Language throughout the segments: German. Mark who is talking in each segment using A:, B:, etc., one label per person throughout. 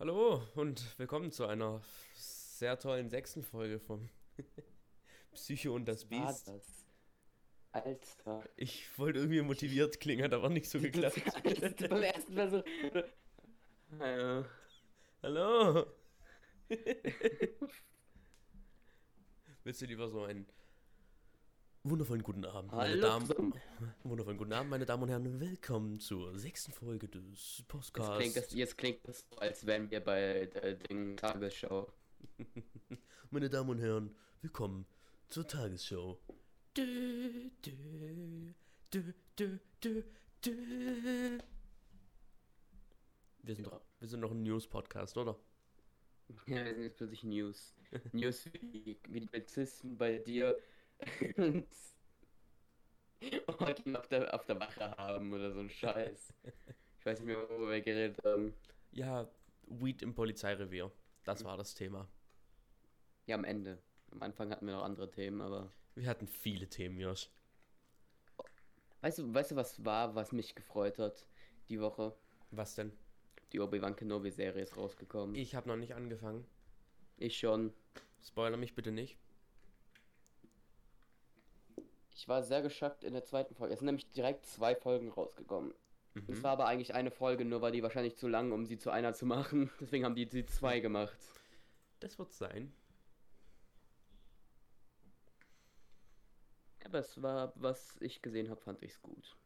A: Hallo und willkommen zu einer sehr tollen sechsten Folge vom Psycho und das
B: war
A: Biest.
B: das? Alter.
A: Ich wollte irgendwie motiviert klingen, hat aber nicht so geklappt.
B: Beim ersten Versuch. Äh,
A: Hallo! Willst du lieber so einen wundervollen guten Abend, meine
B: Hallo
A: Damen,
B: zusammen.
A: wundervollen guten Abend, meine Damen und Herren, willkommen zur sechsten Folge des
B: Jetzt
A: Podcasts.
B: klingt, das, jetzt klingt das so, als wären wir bei der Ding Tagesschau.
A: Meine Damen und Herren, willkommen zur Tagesschau. Dü, dü, dü, dü, dü, dü. Wir sind,
B: Ja.
A: doch, wir sind noch ein News-Podcast, oder?
B: Ja, das sind jetzt plötzlich News. News wie, wie die Polizisten bei dir und heute auf der, auf der Wache haben oder so ein Scheiß. Ich weiß nicht mehr, worüber wir geredet haben.
A: Ja, Weed im Polizeirevier. Das war das Thema.
B: Ja, am Ende. Am Anfang hatten wir noch andere Themen, aber.
A: Wir hatten viele Themen, Josh.
B: Weißt du, weißt du, was war, was mich gefreut hat die Woche?
A: Was denn?
B: Die Obi-Wan Kenobi-Serie ist rausgekommen.
A: Ich habe noch nicht angefangen.
B: Ich schon.
A: Spoiler mich bitte nicht.
B: Ich war sehr geschockt in der zweiten Folge. Es sind nämlich direkt zwei Folgen rausgekommen. Es
A: Mhm.
B: war aber eigentlich eine Folge, nur war die wahrscheinlich zu lang, um sie zu einer zu machen. Deswegen haben die die zwei gemacht.
A: Das wird sein.
B: Aber es war, was ich gesehen habe, fand ich es gut.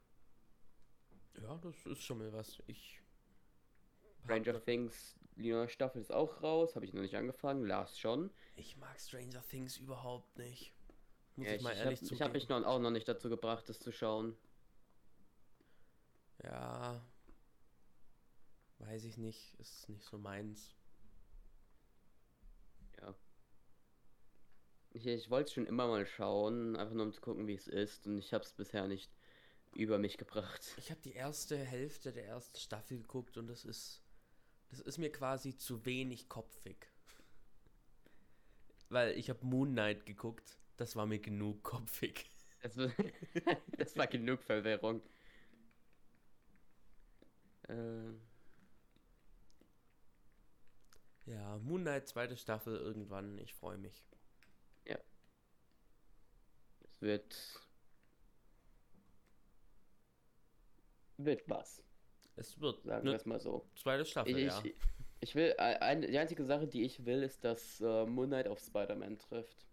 A: Ja, das ist schon mal was. Ich.
B: Stranger Things, die neue Staffel ist auch raus. Habe ich noch nicht angefangen. Lars schon.
A: Ich mag Stranger Things überhaupt nicht. Muss
B: Ja,
A: ich, mal
B: ich
A: ehrlich
B: habe
A: zugeben.
B: hab mich noch, auch noch nicht dazu gebracht, das zu schauen.
A: Ja. Weiß ich nicht. Ist nicht so meins.
B: Ja. Ich, ich wollte es schon immer mal schauen, einfach nur um zu gucken, wie es ist. Und ich habe es bisher nicht über mich gebracht.
A: Ich habe die erste Hälfte der ersten Staffel geguckt und das ist. Das ist mir quasi zu wenig kopfig. Weil ich habe Moon Knight geguckt. Das war mir genug kopfig.
B: Das, war- das war genug Verwirrung. Äh,
A: Ja, Moon Knight, zweite Staffel irgendwann. Ich freue mich.
B: es wird. Wird was,
A: Es wird
B: sagen wir
A: eine
B: es mal so.
A: zweite Staffel,
B: Ich,
A: ja.
B: ich, ich will. Eine, die einzige Sache, die ich will, ist, dass äh, Moon Knight auf Spider-Man trifft.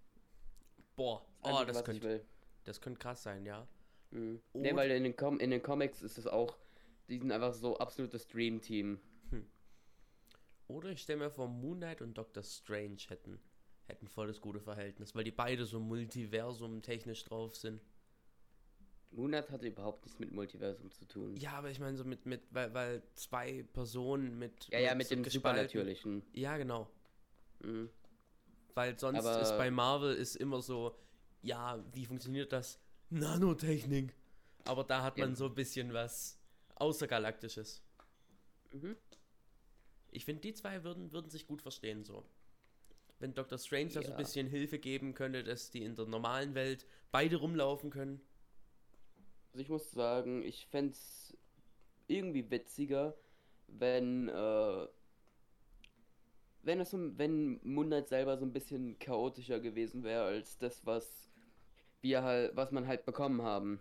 A: Boah,
B: Das
A: oh, das könnte das könnte krass sein, ja.
B: Mhm.
A: Oder-
B: weil in den, Com in den Comics ist es auch. Die sind einfach so absolutes Dream-Team.
A: Oder ich stelle mir vor, Moon Knight und Doctor Strange hätten, hätten voll das gute Verhältnis, weil die beide so Multiversum technisch drauf sind.
B: Moon Knight hatte überhaupt nichts mit Multiversum zu tun.
A: Ja, aber ich meine so mit, mit, weil, weil zwei Personen mit.
B: ja, ja, mit
A: so
B: dem
A: gespalten-
B: Supernatürlichen.
A: Ja, genau.
B: Mhm.
A: Weil sonst
B: Aber-
A: ist bei Marvel ist immer so, ja, wie funktioniert das? Nanotechnik. Aber da hat man
B: Ja.
A: so ein bisschen was Außergalaktisches.
B: Mhm.
A: Ich finde, die zwei würden, würden sich gut verstehen so. Wenn Dr. Strange da so ein
B: Ja.
A: bisschen Hilfe geben könnte, dass die in der normalen Welt beide rumlaufen können.
B: Also ich muss sagen, ich fände es irgendwie witziger, wenn, äh, wenn es so, wenn Knight selber so ein bisschen chaotischer gewesen wäre als das, was wir halt, was man halt bekommen haben.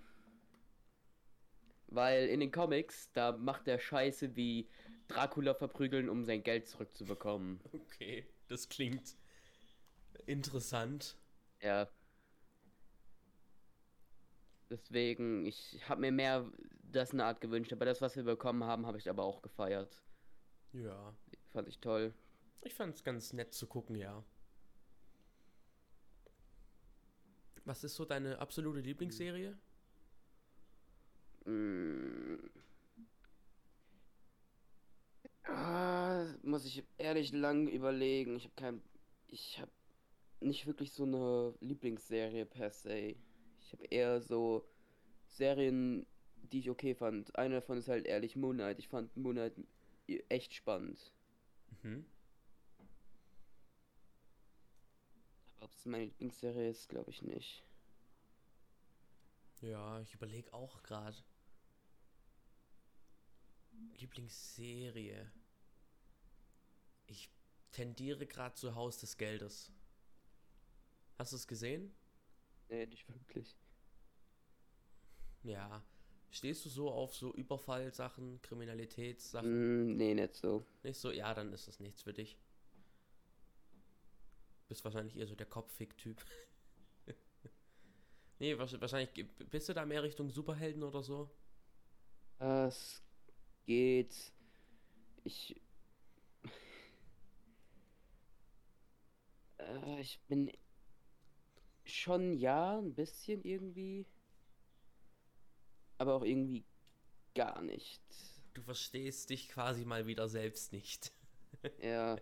B: Weil in den Comics, da macht der Scheiße wie Dracula verprügeln, um sein Geld zurückzubekommen.
A: Okay, das klingt interessant.
B: Ja. Deswegen, ich habe mir mehr das eine Art gewünscht, aber das, was wir bekommen haben, habe ich aber auch gefeiert.
A: Ja,
B: Fand ich toll.
A: Ich fand es ganz nett zu gucken, ja. Was ist so deine absolute Lieblingsserie?
B: Mm. Ah, muss ich ehrlich lang überlegen. Ich habe kein. Ich habe nicht wirklich so eine Lieblingsserie per se. Ich habe eher so Serien, die ich okay fand. Eine davon ist halt ehrlich Moon Knight. Ich fand Moon Knight echt spannend.
A: Mhm.
B: Ob es meine Lieblingsserie ist, glaube ich nicht.
A: Ja, ich überlege auch gerade. Lieblingsserie. tendiere gerade zu Haus des Geldes. Hast du es gesehen?
B: Nee, nicht wirklich.
A: Ja. Stehst du so auf so Überfallsachen, Kriminalitätssachen?
B: Mm, nee, nicht so.
A: Nicht so? Ja, dann ist das nichts für dich. Bist wahrscheinlich eher so der Kopffick-Typ. nee, wahrsch- wahrscheinlich bist du da mehr Richtung Superhelden oder so?
B: Es geht. Ich. Äh, ich bin schon ja, ein bisschen irgendwie. Aber auch irgendwie gar nicht.
A: Du verstehst dich quasi mal wieder selbst nicht.
B: Ja.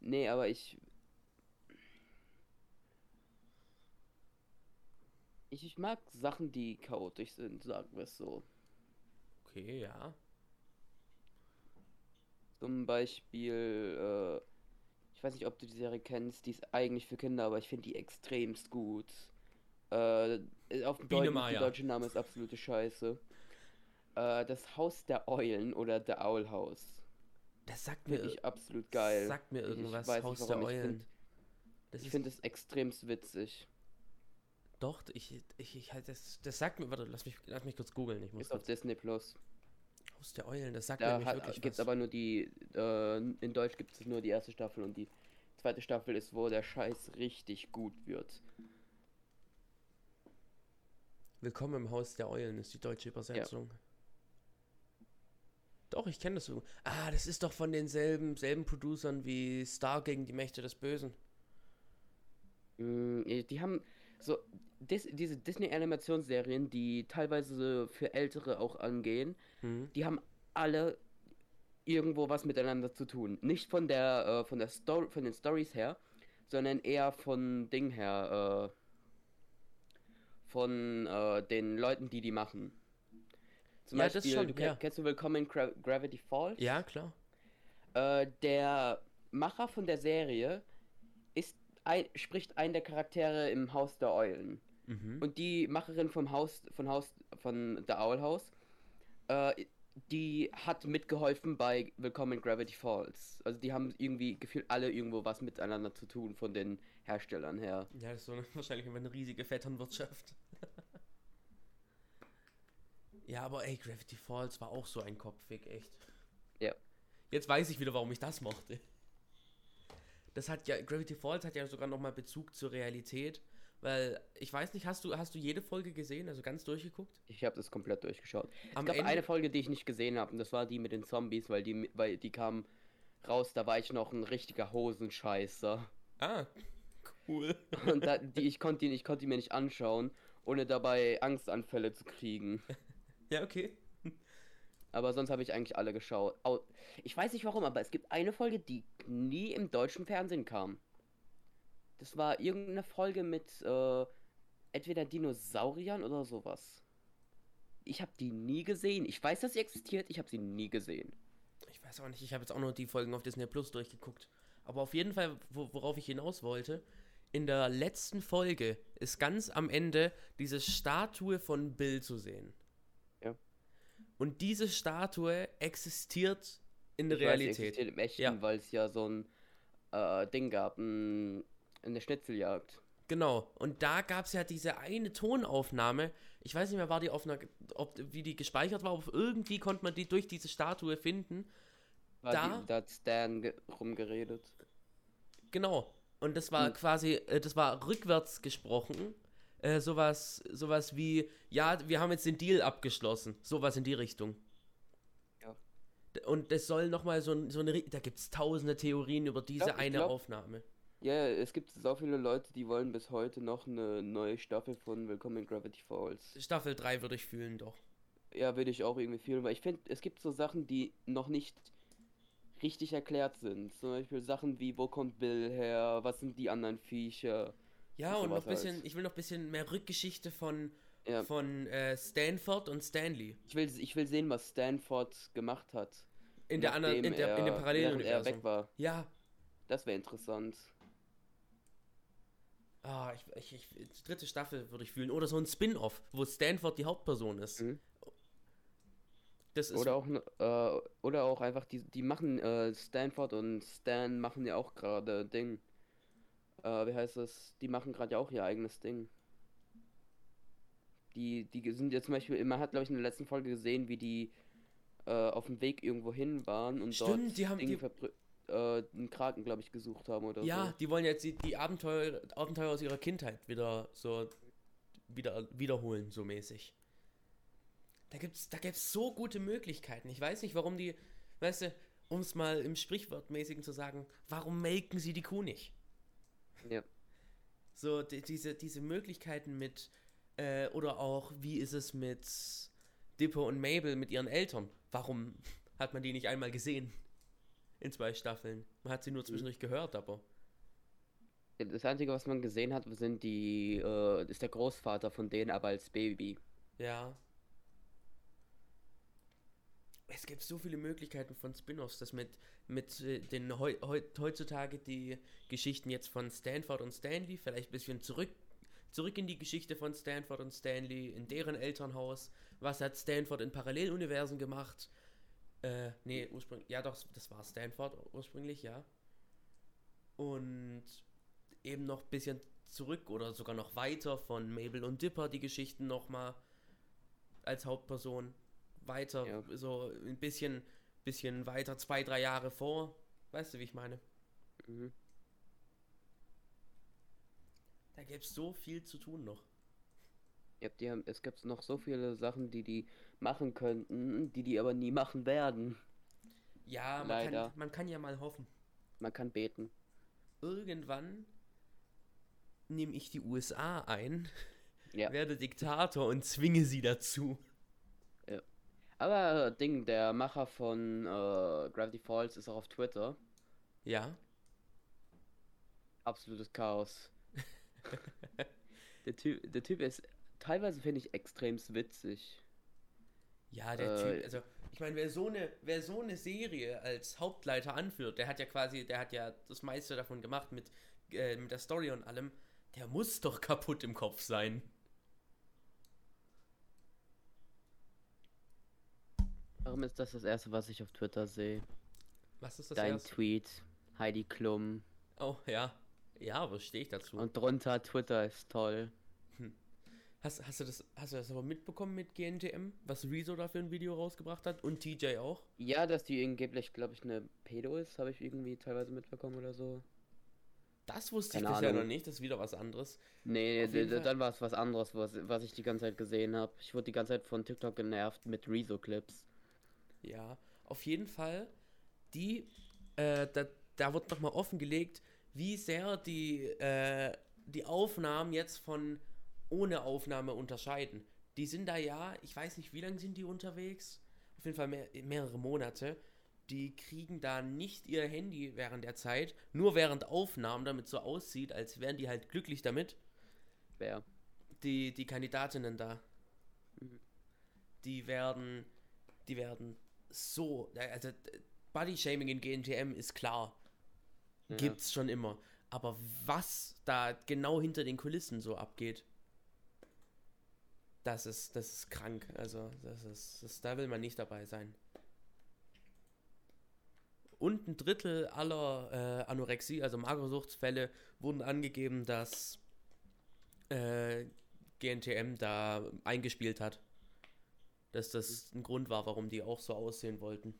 B: Nee, aber ich. Ich, ich mag Sachen, die chaotisch sind, sagen wir es so.
A: Okay, ja.
B: Zum Beispiel, äh, ich weiß nicht, ob du die Serie kennst, die ist eigentlich für Kinder, aber ich finde die extremst gut. Äh, auf dem
A: Biene
B: Deutschen, der deutsche Name ist absolute Scheiße. Äh, das Haus der Eulen oder The Owl House.
A: Das sagt mir,
B: Finde ich absolut geil.
A: sagt mir irgendwas.
B: Ich weiß
A: Haus
B: nicht,
A: der.
B: Ich
A: Eulen.
B: finde ich
A: ist
B: find es extremst witzig.
A: Doch, ich, ich, ich halt das, das sagt mir, warte, lass mich, lass mich kurz googeln. Ich muss
B: Ist auf
A: kurz,
B: Disney Plus.
A: Haus der Eulen, das sagt mir
B: Da
A: nämlich wirklich
B: gibt es
A: was.
B: aber nur die, äh, in Deutsch gibt es nur die erste Staffel und die zweite Staffel ist, wo der Scheiß richtig gut wird.
A: Willkommen im Haus der Eulen ist die deutsche Übersetzung. Doch, ich kenne das so. Ah, das ist doch von denselben selben Producern wie Star gegen die Mächte des Bösen.
B: Mm, Die haben so Dis diese Disney-Animationsserien, die teilweise für Ältere auch angehen,
A: Hm.
B: die haben alle irgendwo was miteinander zu tun. Nicht von der äh, von der Story, von den Stories her, sondern eher von Ding her, äh, von äh, den Leuten, die die machen. Zum
A: Ja, das
B: Beispiel,
A: schon,
B: du
A: ja.
B: kenn, kennst du Willkommen in Gra Gravity Falls?
A: Ja, klar.
B: Äh, der Macher von der Serie ein, spricht einen der Charaktere im Haus der Eulen.
A: Mhm.
B: Und die Macherin vom Haus, von Haus, von The Owl House, äh, die hat mitgeholfen bei Willkommen in Gravity Falls. Also die haben irgendwie gefühlt alle irgendwo was miteinander zu tun von den Herstellern her.
A: Ja, das ist so eine, wahrscheinlich immer eine riesige Vetternwirtschaft. ja, aber ey, Gravity Falls war auch so ein Kopfweg, echt.
B: Ja.
A: Jetzt weiß ich wieder, warum ich das mochte. Das hat ja, Gravity Falls hat ja sogar nochmal Bezug zur Realität, weil, ich weiß nicht, hast du, hast du jede Folge gesehen, also ganz durchgeguckt?
B: Ich habe das komplett durchgeschaut.
A: Am
B: es gab
A: Ende-
B: eine Folge, die ich nicht gesehen habe, und das war die mit den Zombies, weil die, weil die kam raus, da war ich noch ein richtiger Hosenscheißer.
A: Ah, cool.
B: Und da, die, ich konnte ihn, ich konnte ihn mir nicht anschauen, ohne dabei Angstanfälle zu kriegen.
A: Ja, okay.
B: Aber sonst habe ich eigentlich alle geschaut. Au- Ich weiß nicht warum, aber es gibt eine Folge, die nie im deutschen Fernsehen kam. Das war irgendeine Folge mit äh, entweder Dinosauriern oder sowas. Ich habe die nie gesehen. Ich weiß, dass sie existiert, ich habe sie nie gesehen.
A: Ich weiß auch nicht, ich habe jetzt auch nur die Folgen auf Disney Plus durchgeguckt. Aber auf jeden Fall, wo, worauf ich hinaus wollte, in der letzten Folge ist ganz am Ende diese Statue von Bill zu sehen. Und diese Statue existiert in der
B: Ich weiß,
A: Realität.
B: existiert im Echten,
A: Ja.
B: weil es ja so ein äh, Ding gab, ein, eine Schnitzeljagd.
A: Genau. Und da gab es ja diese eine Tonaufnahme. Ich weiß nicht mehr, war die auf einer, ob, wie die gespeichert war, aber irgendwie konnte man die durch diese Statue finden.
B: War
A: Da-
B: Die, da hat Stan ge rumgeredet.
A: Genau. Und das war
B: Hm.
A: quasi, äh, das war rückwärts gesprochen. Äh, sowas, sowas wie, ja, wir haben jetzt den Deal abgeschlossen. Sowas in die Richtung.
B: Ja.
A: Und das soll nochmal so, ein- so eine, da gibt es tausende Theorien über diese
B: glaub-
A: eine
B: glaub-
A: Aufnahme.
B: Ja, ja, es gibt so viele Leute, die wollen bis heute noch eine neue Staffel von Willkommen in Gravity Falls.
A: Staffel 3 würde ich fühlen, doch.
B: Ja, würde ich auch irgendwie fühlen, weil ich finde, es gibt so Sachen, die noch nicht richtig erklärt sind. Zum Beispiel Sachen wie, wo kommt Bill her, was sind die anderen Viecher.
A: Ja,
B: Und
A: noch bisschen, ich will noch ein bisschen mehr Rückgeschichte von,
B: Ja.
A: von äh, Stanford und Stanley.
B: Ich will, ich will sehen, was Stanford gemacht hat.
A: In der anderen, in, der, in dem
B: er- während er weg war.
A: Ja,
B: Das wäre interessant.
A: Ah, ich, ich, ich, dritte Staffel würde ich fühlen. Oder so ein Spin-off, wo Stanford die Hauptperson ist.
B: Mhm.
A: Das ist
B: Oder auch, äh, oder auch einfach, die, die machen, äh, Stanford und Stan machen ja auch gerade Ding. Äh, wie heißt das? Die machen gerade ja auch ihr eigenes Ding. Die, die sind jetzt zum Beispiel, man hat glaube ich in der letzten Folge gesehen, wie die äh, auf dem Weg irgendwo hin waren und
A: Stimmt,
B: dort
A: die haben-
B: Ding
A: die-
B: äh, einen Kraken glaube ich gesucht haben oder
A: Ja,
B: so.
A: die wollen jetzt die, die Abenteuer, Abenteuer aus ihrer Kindheit wieder so wieder wiederholen, so mäßig. Da gibt's, da gibt's so gute Möglichkeiten. Ich weiß nicht, warum die, weißt du, um es mal im Sprichwortmäßigen zu sagen, warum melken sie die Kuh nicht?
B: Ja.
A: So, die, diese, diese Möglichkeiten mit, äh, oder auch, wie ist es mit Dipper und Mabel, mit ihren Eltern? Warum hat man die nicht einmal gesehen? In zwei Staffeln. Man hat sie nur zwischendurch gehört, aber.
B: Das Einzige, was man gesehen hat, sind die, äh, ist der Großvater von denen, aber als Baby.
A: Ja. Es gibt so viele Möglichkeiten von Spin-offs, dass mit, mit äh, den heu, heu, heutzutage die Geschichten jetzt von Stanford und Stanley, vielleicht ein bisschen zurück, zurück in die Geschichte von Stanford und Stanley, in deren Elternhaus. Was hat Stanford in Paralleluniversen gemacht? Äh, nee, ursprünglich, ja doch, das war Stanford ursprünglich, ja. Und eben noch ein bisschen zurück oder sogar noch weiter von Mabel und Dipper die Geschichten nochmal als Hauptperson weiter,
B: Ja.
A: so ein bisschen, bisschen weiter, zwei, drei Jahre vor. Weißt du, wie ich meine?
B: Mhm.
A: Da gäbe es so viel zu tun noch.
B: Ja, die haben, es gibt noch so viele Sachen, die die machen könnten, die die aber nie machen werden.
A: Ja, man
B: Leider.
A: kann, man kann ja mal hoffen.
B: Man kann beten.
A: Irgendwann nehme ich die USA ein,
B: Ja.
A: werde Diktator und zwinge sie dazu.
B: Aber äh, Ding, der Macher von äh, Gravity Falls ist auch auf Twitter.
A: Ja.
B: Absolutes Chaos. der, typ, der Typ ist teilweise, finde ich, extrem witzig.
A: Ja, der
B: Äh,
A: Typ, also ich meine, wer so eine, wer so eine Serie als Hauptleiter anführt, der hat ja quasi, der hat ja das meiste davon gemacht mit, äh, mit der Story und allem, der muss doch kaputt im Kopf sein.
B: Warum ist das das erste, was ich auf Twitter sehe?
A: Was ist das
B: Dein
A: erste?
B: Tweet, Heidi Klum.
A: Oh, ja. Ja, aber stehe ich dazu.
B: Und drunter, Twitter ist toll.
A: Hast, hast, du das, hast du das aber mitbekommen mit GNTM, was Rezo da für ein Video rausgebracht hat und TJ auch?
B: Ja, dass die angeblich, glaube ich, eine Pedo ist, habe ich irgendwie teilweise mitbekommen oder so.
A: Das wusste ich
B: Keine
A: bisher
B: Ahnung.
A: noch nicht, das ist wieder was anderes.
B: Nee, dann war es was anderes, was, was ich die ganze Zeit gesehen habe. Ich wurde die ganze Zeit von TikTok genervt mit Rezo-Clips.
A: Ja, auf jeden Fall. Die, äh, da, da wird nochmal offengelegt, wie sehr die, äh, die Aufnahmen jetzt von ohne Aufnahme unterscheiden. Die sind da ja, ich weiß nicht, wie lange sind die unterwegs? Auf jeden Fall mehr, mehrere Monate. Die kriegen da nicht ihr Handy während der Zeit, nur während Aufnahmen, damit so aussieht, als wären die halt glücklich damit.
B: Wer?
A: Die, die Kandidatinnen da.
B: Mhm.
A: Die werden, die werden so, also Body-Shaming in GNTM ist klar.
B: Ja.
A: Gibt's schon immer. Aber was da genau hinter den Kulissen so abgeht, das ist, das ist krank. Also, das ist, das, da will man nicht dabei sein. Und ein Drittel aller äh, Anorexie, also Magersuchtsfälle, wurden angegeben, dass äh, GNTM da eingespielt hat. Dass das ein Grund war, warum die auch so aussehen wollten.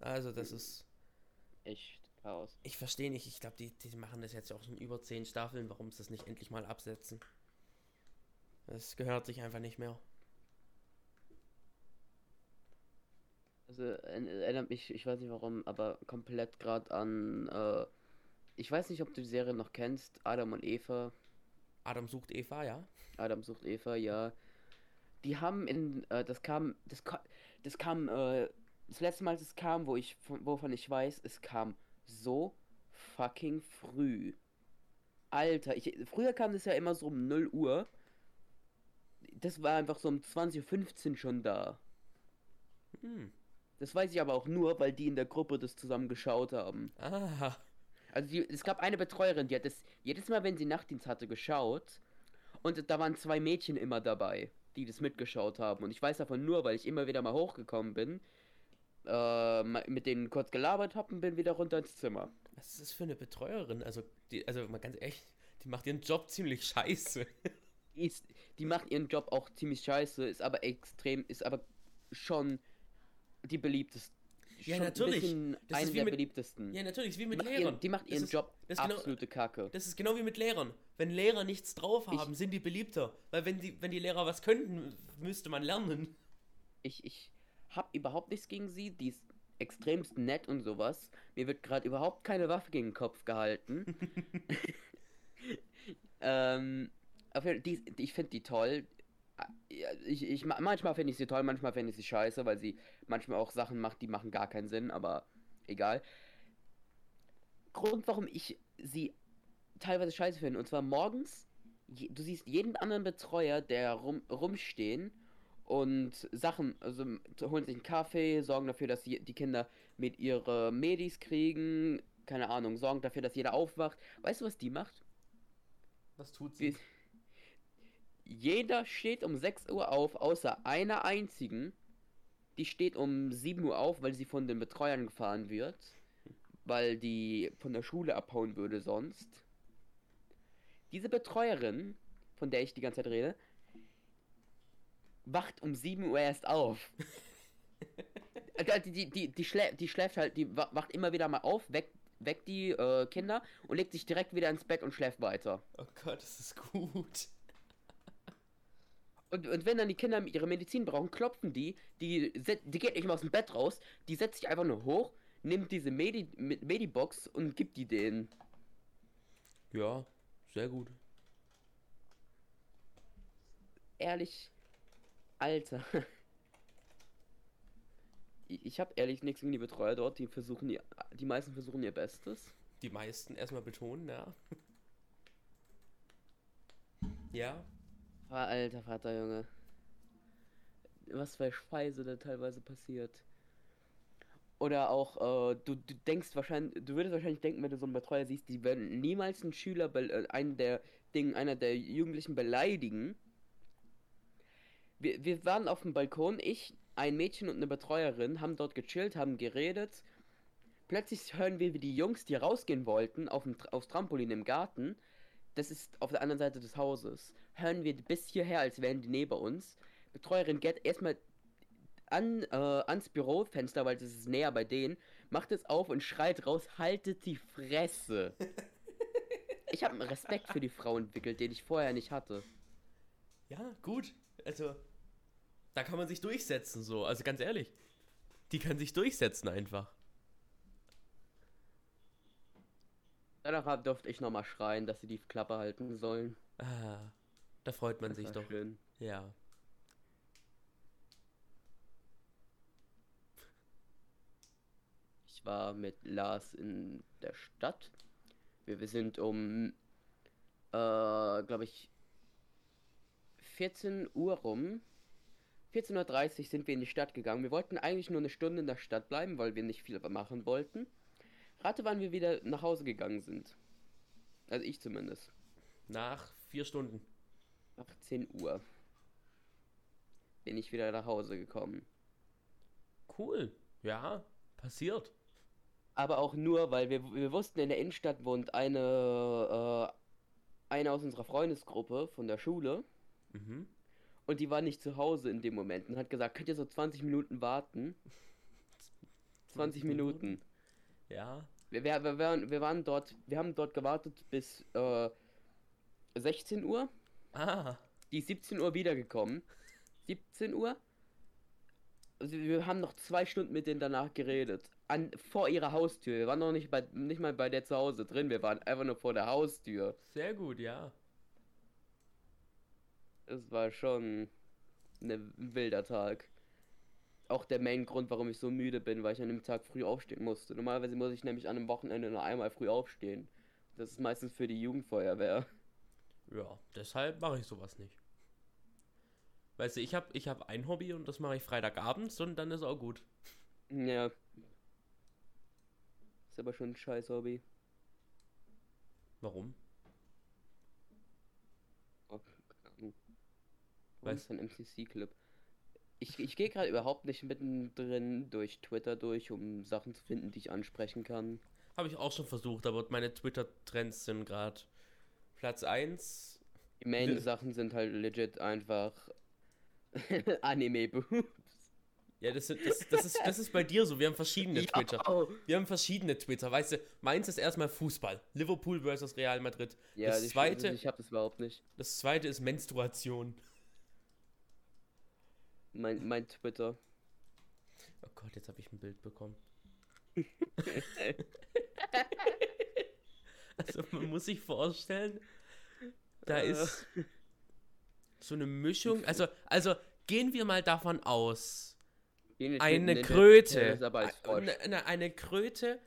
A: Also, das ist.
B: Echt Chaos.
A: Ich verstehe nicht, ich glaube, die, die machen das jetzt auch schon über zehn Staffeln, warum sie das nicht endlich mal absetzen. Das gehört sich einfach nicht mehr.
B: Also er- erinnert mich, ich weiß nicht warum, aber komplett gerade an, äh, ich weiß nicht, ob du die Serie noch kennst, Adam und Eva.
A: Adam sucht Eva, ja?
B: Adam sucht Eva, ja. Die haben in, äh, das kam, das, das kam, äh, das letzte Mal, es kam, wo ich, von- wovon ich weiß, es kam so fucking früh. Alter, ich, früher kam das ja immer so um 0 Uhr. Das war einfach so um 20.15 Uhr schon da.
A: Hm.
B: Das weiß ich aber auch nur, weil die in der Gruppe das zusammen geschaut haben.
A: Ah.
B: Also die, es gab eine Betreuerin, die hat das jedes Mal, wenn sie Nachtdienst hatte, geschaut. Und da waren zwei Mädchen immer dabei. die das mitgeschaut haben. Und ich weiß davon nur, weil ich immer wieder mal hochgekommen bin, äh, mit denen kurz gelabert habe und bin wieder runter ins Zimmer.
A: Was ist das für eine Betreuerin? Also, die, also mal ganz ehrlich, die macht ihren Job ziemlich scheiße.
B: Die, ist, die macht ihren Job auch ziemlich scheiße, ist aber extrem, ist aber schon die beliebteste.
A: Ja,
B: schon
A: natürlich.
B: Ein
A: Das
B: eine
A: ist wie
B: der
A: mit-
B: beliebtesten.
A: Ja, natürlich, ist wie mit
B: macht
A: Lehrern.
B: ihren, die macht ihren
A: ist-
B: Job
A: genau-
B: absolute Kacke.
A: Das ist genau wie mit Lehrern. Wenn Lehrer nichts drauf
B: Ich-
A: haben, sind die beliebter. Weil wenn die, wenn die Lehrer was könnten, müsste man lernen.
B: Ich, ich hab überhaupt nichts gegen sie, die ist extremst nett und sowas. Mir wird gerade überhaupt keine Waffe gegen den Kopf gehalten. ähm, auf jeden Fall, die, ich finde die toll. Ich, ich, ma- manchmal finde ich sie toll, manchmal finde ich sie scheiße, weil sie manchmal auch Sachen macht, die machen gar keinen Sinn, aber egal. Grund, warum ich sie teilweise scheiße finde, und zwar morgens, du siehst jeden anderen Betreuer, der rum, rumstehen und Sachen, also holen sich einen Kaffee, sorgen dafür, dass die, die Kinder mit ihre Medis kriegen, keine Ahnung, sorgen dafür, dass jeder aufwacht. Weißt du, was die macht?
A: Was tut
B: sie? Jeder steht um 6 Uhr auf, außer einer einzigen. Die steht um 7 Uhr auf, weil sie von den Betreuern gefahren wird. Weil die von der Schule abhauen würde sonst. Diese Betreuerin, von der ich die ganze Zeit rede, wacht um 7 Uhr erst auf. Äh, die, die, die, die, schlä die schläft halt, die wa- wacht immer wieder mal auf, weckt, weckt die äh, Kinder und legt sich direkt wieder ins Bett und schläft weiter.
A: Oh Gott, das ist gut.
B: Und, und wenn dann die Kinder ihre Medizin brauchen, klopfen die, die, die geht nicht mal aus dem Bett raus, die setzt sich einfach nur hoch, nimmt diese Medi Medibox und gibt die denen.
A: Ja, sehr gut.
B: Ehrlich, Alter. Ich, habe ehrlich nichts gegen die Betreuer dort, die versuchen, ihr, die meisten versuchen ihr Bestes.
A: Die meisten erstmal betonen, ja. Ja,
B: Alter Vater, Junge. Was für Scheiße da teilweise passiert. Oder auch, äh, du, du denkst wahrscheinlich, du würdest wahrscheinlich denken, wenn du so einen Betreuer siehst, die werden niemals einen Schüler, äh, einen der Dinge, einer der Jugendlichen beleidigen. Wir, wir waren auf dem Balkon, ich, ein Mädchen und eine Betreuerin, haben dort gechillt, haben geredet. Plötzlich hören wir, wie die Jungs, die rausgehen wollten, auf dem, aufs Trampolin im Garten, das ist auf der anderen Seite des Hauses, hören wir bis hierher, als wären die neben uns. Betreuerin geht erstmal an, äh, ans Bürofenster, weil das ist näher bei denen, macht es auf und schreit raus, haltet die Fresse. Ich habe einen Respekt für die Frau entwickelt, den ich vorher nicht hatte.
A: ja, gut. Also, da kann man sich durchsetzen, so. Also ganz ehrlich. Die kann sich durchsetzen einfach.
B: Danach durfte ich nochmal schreien, dass sie die Klappe halten sollen.
A: Ah, da freut man
B: Das
A: sich doch.
B: schön.
A: Ja.
B: Ich war mit Lars in der Stadt. Wir, wir sind um, äh, glaube ich, 14 Uhr rum. 14.30 Uhr sind wir in die Stadt gegangen. Wir wollten eigentlich nur eine Stunde in der Stadt bleiben, weil wir nicht viel machen wollten. Rate, wann wir wieder nach Hause gegangen sind. Also ich zumindest.
A: Nach vier Stunden.
B: 18 Uhr bin ich wieder nach Hause gekommen.
A: Cool. Ja, passiert.
B: Aber auch nur, weil wir, wir wussten, in der Innenstadt wohnt eine, äh, eine aus unserer Freundesgruppe von der Schule.
A: Mhm.
B: Und die war nicht zu Hause in dem Moment und hat gesagt, könnt ihr so 20 Minuten warten? 20 Minuten.
A: Ja.
B: Wir, wir, wir, waren, wir waren dort, wir haben dort gewartet bis äh, 16 Uhr.
A: Ah.
B: Die ist 17 Uhr wiedergekommen. 17 Uhr. Also wir haben noch zwei Stunden mit denen danach geredet. An, vor ihrer Haustür. Wir waren noch nicht, bei, nicht mal bei der zu Hause drin. Wir waren einfach nur vor der Haustür.
A: Sehr gut, ja.
B: Es war schon ne- ein wilder Tag. Auch der Main-Grund, warum ich so müde bin, weil ich an dem Tag früh aufstehen musste. Normalerweise muss ich nämlich an einem Wochenende nur einmal früh aufstehen. Das ist meistens für die Jugendfeuerwehr.
A: Ja, deshalb mache ich sowas nicht. Weißt du, ich habe ich hab ein Hobby und das mache ich Freitagabends und dann ist auch gut.
B: Ja. Ist aber schon ein scheiß Hobby.
A: Warum?
B: Oh, keine Ahnung. Was ist ein MCC-Clip? Ich, ich gehe gerade überhaupt nicht mittendrin durch Twitter durch, um Sachen zu finden, die ich ansprechen kann.
A: Habe ich auch schon versucht, aber meine Twitter-Trends sind gerade Platz 1.
B: Die Main-Sachen sind halt legit einfach Anime-Boobs.
A: Ja, das, sind, das, das, ist, das ist bei dir so. Wir haben verschiedene
B: Ja.
A: Twitter. Wir haben verschiedene Twitter. Weißt du, meins ist erstmal Fußball. Liverpool versus Real Madrid.
B: Ja,
A: das,
B: ich,
A: zweite,
B: ich habe das überhaupt nicht.
A: das zweite ist Menstruation.
B: Mein, mein Twitter.
A: Oh Gott, jetzt habe ich ein Bild bekommen. Also man muss sich vorstellen, da
B: Äh.
A: ist so eine Mischung. Also, also gehen wir mal davon aus, eine Kröte, eine, eine, eine Kröte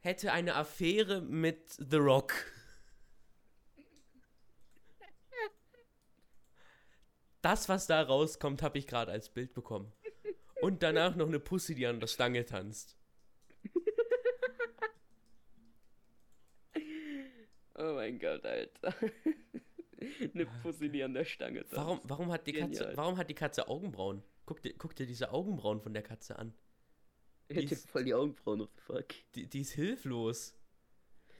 A: hätte eine Affäre mit The Rock. Das, was da rauskommt, habe ich gerade als Bild bekommen. Und danach noch eine Pussy, die an der Stange tanzt.
B: Oh mein Gott, Alter. Eine Pussy, die an der Stange tanzt.
A: Warum, warum, hat die Katze, warum hat die Katze Augenbrauen? Guck dir, guck dir diese Augenbrauen von der Katze an.
B: Ich hätte
A: ist-
B: voll die Augenbrauen, what the fuck.
A: Die, die ist hilflos.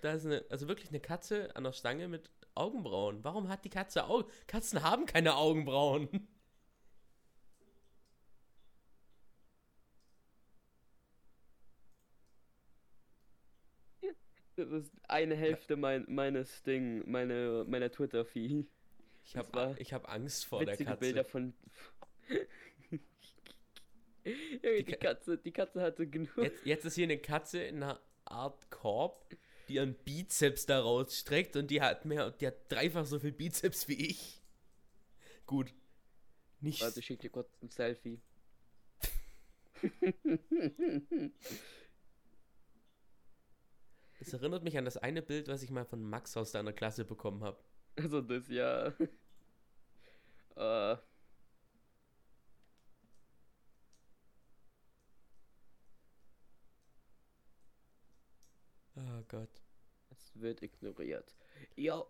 A: Da ist eine, also wirklich eine Katze an der Stange mit Augenbrauen. Warum hat die Katze Augen? Katzen haben keine Augenbrauen.
B: eine Hälfte mein, meines Ding, meine, meiner Twitter-Feed.
A: Ich
B: Das
A: habe hab Angst vor der Katze.
B: Bilder von. Die,
A: Ka-
B: Katze, die Katze hatte genug.
A: Jetzt, jetzt ist hier eine Katze in einer Art Korb, die ihren Bizeps da rausstreckt und die hat mehr, die hat dreifach so viel Bizeps wie ich. Gut. Nicht.
B: Warte, ich schick dir kurz ein Selfie.
A: Es erinnert mich an das eine Bild, was ich mal von Max aus deiner Klasse bekommen habe.
B: Also das ja. äh,
A: Oh Gott.
B: es wird ignoriert. Ja,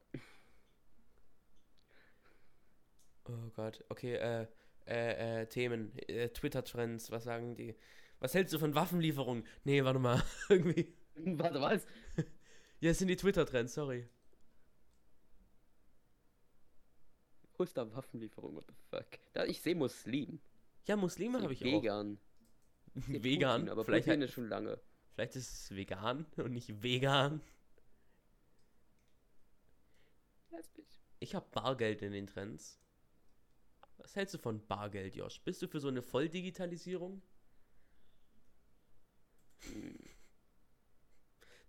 A: Oh Gott. Okay, äh, äh, äh, Themen, äh, Twitter-Trends, was sagen die? Was hältst du von Waffenlieferungen? Nee, warte mal. Irgendwie.
B: warte, was?
A: Ja, es sind die Twitter-Trends, sorry.
B: Wo ist da Waffenlieferung? What the fuck? Da, ich sehe Muslim.
A: Ja, Muslime habe ich auch.
B: Vegan. Seh
A: Vegan.
B: Putin, aber
A: vielleicht,
B: Putin ist schon lange.
A: vielleicht ist es vegan und nicht vegan. Ich habe Bargeld in den Trends. Was hältst du von Bargeld, Josh? Bist du für so eine Volldigitalisierung?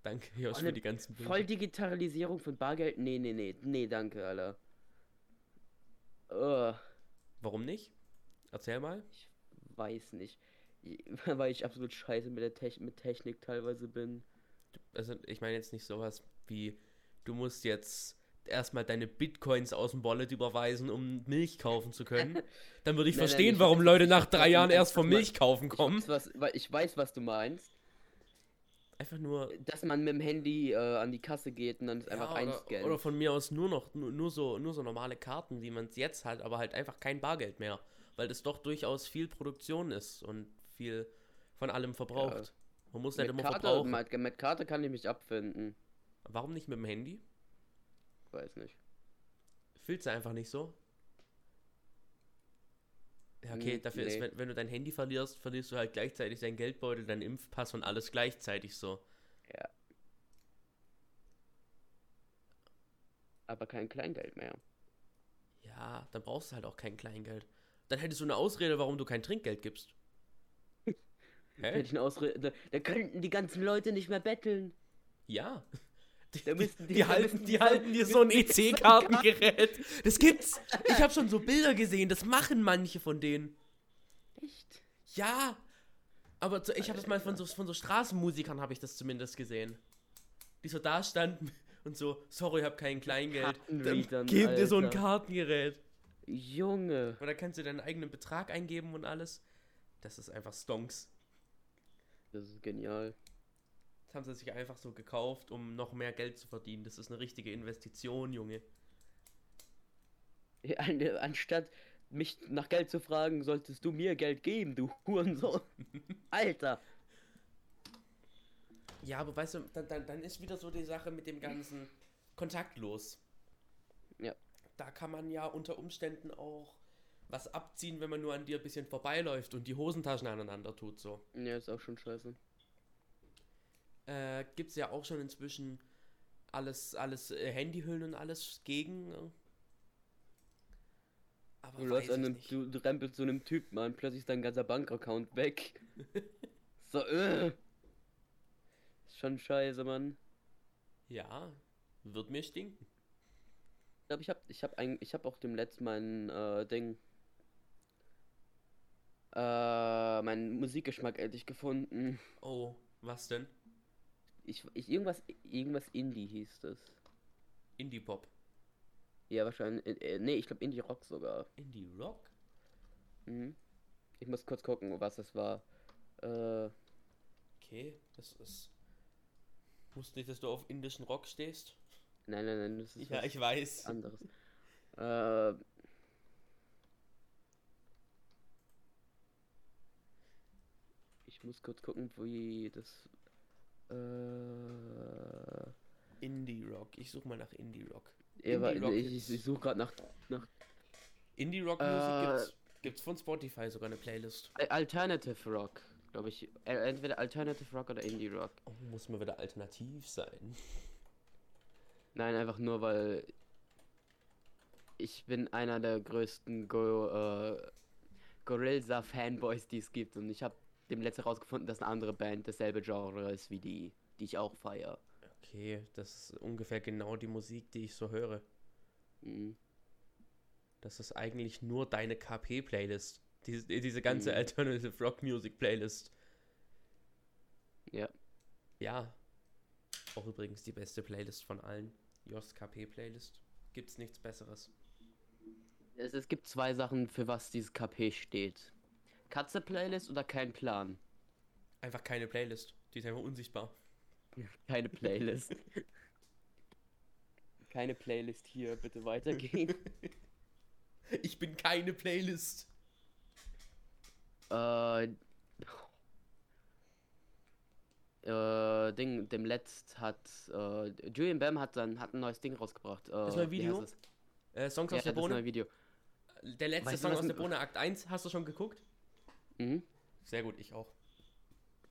A: Danke, Josh, für die ganzen Bilder.
B: Volldigitalisierung von Bargeld? Nee, nee, nee. Nee, danke, Alter. Uh,
A: Warum nicht? Erzähl mal.
B: weiß nicht. Weil ich absolut scheiße mit der Techn mit Technik teilweise bin.
A: Also, ich meine jetzt nicht sowas wie, du musst jetzt erstmal deine Bitcoins aus dem Wallet überweisen, um Milch kaufen zu können. Dann würde ich
B: Nein, nein,
A: verstehen,
B: ich-
A: warum
B: ich-
A: Leute
B: ich-
A: nach
B: ich-
A: drei
B: ich-
A: Jahren
B: ich-
A: erst vom
B: ich-
A: Milch kaufen
B: Ich
A: kommen.
B: weiß, was, weil ich weiß, was du meinst.
A: Einfach nur
B: Dass man mit dem Handy äh, an die Kasse geht und dann ist einfach
A: Ja, oder,
B: einscannt.
A: oder von mir aus nur noch nur, nur so nur so normale Karten, wie man es jetzt hat, aber halt einfach kein Bargeld mehr, weil das doch durchaus viel Produktion ist und viel von allem verbraucht. Man muss halt
B: mit,
A: immer
B: Karte,
A: verbrauchen.
B: mit, mit Karte kann ich mich abfinden.
A: Warum nicht mit dem Handy?
B: Weiß nicht.
A: Fühlst du einfach nicht so? Ja, okay,
B: Hm,
A: dafür ist,
B: nee.
A: wenn, wenn du dein Handy verlierst, verlierst du halt gleichzeitig deinen Geldbeutel, deinen Impfpass und alles gleichzeitig so.
B: Aber kein Kleingeld mehr.
A: Ja, dann brauchst du halt auch kein Kleingeld. Dann hättest du eine Ausrede, warum du kein Trinkgeld gibst.
B: Hätte
A: Hä?
B: ich eine Ausrede. Da, da könnten die ganzen Leute nicht mehr betteln.
A: Ja. Die, die,
B: die-
A: die, halten, die halten dir so ein EC-Kartengerät. Das gibt's. Ich habe schon so Bilder gesehen. Das machen manche von denen.
B: Echt?
A: Ja. Aber zu, ich habe das mal von so, von so Straßenmusikern habe ich das zumindest gesehen. Die so da standen und so, sorry, ich habe kein Kleingeld. Dann geben dir so ein. Kartengerät.
B: Junge.
A: Da kannst du deinen eigenen Betrag eingeben und alles. Das ist einfach Stonks.
B: Das ist genial.
A: Das haben sie sich einfach so gekauft, um noch mehr Geld zu verdienen. Das ist eine richtige Investition, Junge.
B: An- Anstatt, mich nach Geld zu fragen, solltest du mir Geld geben, du Hurensohn. Alter.
A: Ja, aber weißt du, dann, dann, dann ist wieder so die Sache mit dem ganzen kontaktlos.
B: Ja.
A: Da kann man ja unter Umständen auch was abziehen, wenn man nur an dir ein bisschen vorbeiläuft und die Hosentaschen aneinander tut, so.
B: Ja, ist auch schon scheiße.
A: Äh, gibt's ja auch schon inzwischen alles, alles äh, Handyhüllen und alles gegen. äh. Aber
B: Du, läufst an einem, du, du rempelst so einem Typen an, plötzlich ist dein ganzer Bankaccount weg. so, äh. Ist schon scheiße, Mann.
A: Ja, wird mir stinken.
B: Ich glaube, ich habe ich hab ein, ich hab auch dem letzten mein äh, Ding. Äh, meinen Musikgeschmack endlich gefunden.
A: Oh, was denn?
B: Ich, ich irgendwas irgendwas Indie hieß das.
A: Indie-Pop.
B: Ja, wahrscheinlich. Äh, nee, ich glaube Indie Rock sogar.
A: Indie-Rock?
B: Mhm. Ich muss kurz gucken, was das war. Äh,
A: Okay, das ist. Wusste nicht, dass du auf indischen Rock stehst?
B: nein, nein, nein, das ist
A: Ja,
B: was
A: ich weiß.
B: anderes. Äh, ich muss kurz gucken, wie das. Äh,
A: Indie-Rock. Ich suche mal nach Indie-Rock.
B: ja, wa-
A: Indie-Rock
B: ich, ich, ich suche gerade nach, nach
A: Indie-Rock-Musik
B: Äh,
A: gibt's, gibt's von Spotify sogar eine Playlist.
B: Al- Alternative Rock, glaube ich. Äh, Entweder Alternative Rock oder Indie Rock.
A: Oh, muss mir wieder alternativ sein.
B: Nein, einfach nur, weil ich bin einer der größten Go äh, Gorilla-Fanboys, die es gibt. Und ich habe dem letzte herausgefunden, dass eine andere Band dasselbe Genre ist wie die, die ich auch feiere.
A: Okay, das ist ungefähr genau die Musik, die ich so höre.
B: Mhm.
A: Das ist eigentlich nur deine KP-Playlist. Diese, diese ganze
B: Mhm.
A: Alternative Rock Music Playlist.
B: Ja.
A: Ja. Auch übrigens die beste Playlist von allen. Jos KP Playlist. Gibt's nichts besseres.
B: Es, es gibt zwei Sachen, für was dieses KP steht. Katze-Playlist oder kein Plan?
A: Einfach keine Playlist. Die ist einfach unsichtbar.
B: Keine Playlist. Keine Playlist hier, bitte weitergehen.
A: Ich bin keine Playlist.
B: Äh, äh, Ding, dem letzt hat, äh, Julian Bam hat dann, hat ein neues Ding rausgebracht. Äh,
A: Das neue Video? Äh, Songs
B: Ja,
A: aus der
B: das neue
A: Bohne.
B: Video.
A: Der letzte
B: Weißt du,
A: Song
B: was
A: aus der Bohne, Akt 1. Hast du schon geguckt?
B: Mhm.
A: Sehr gut, ich auch.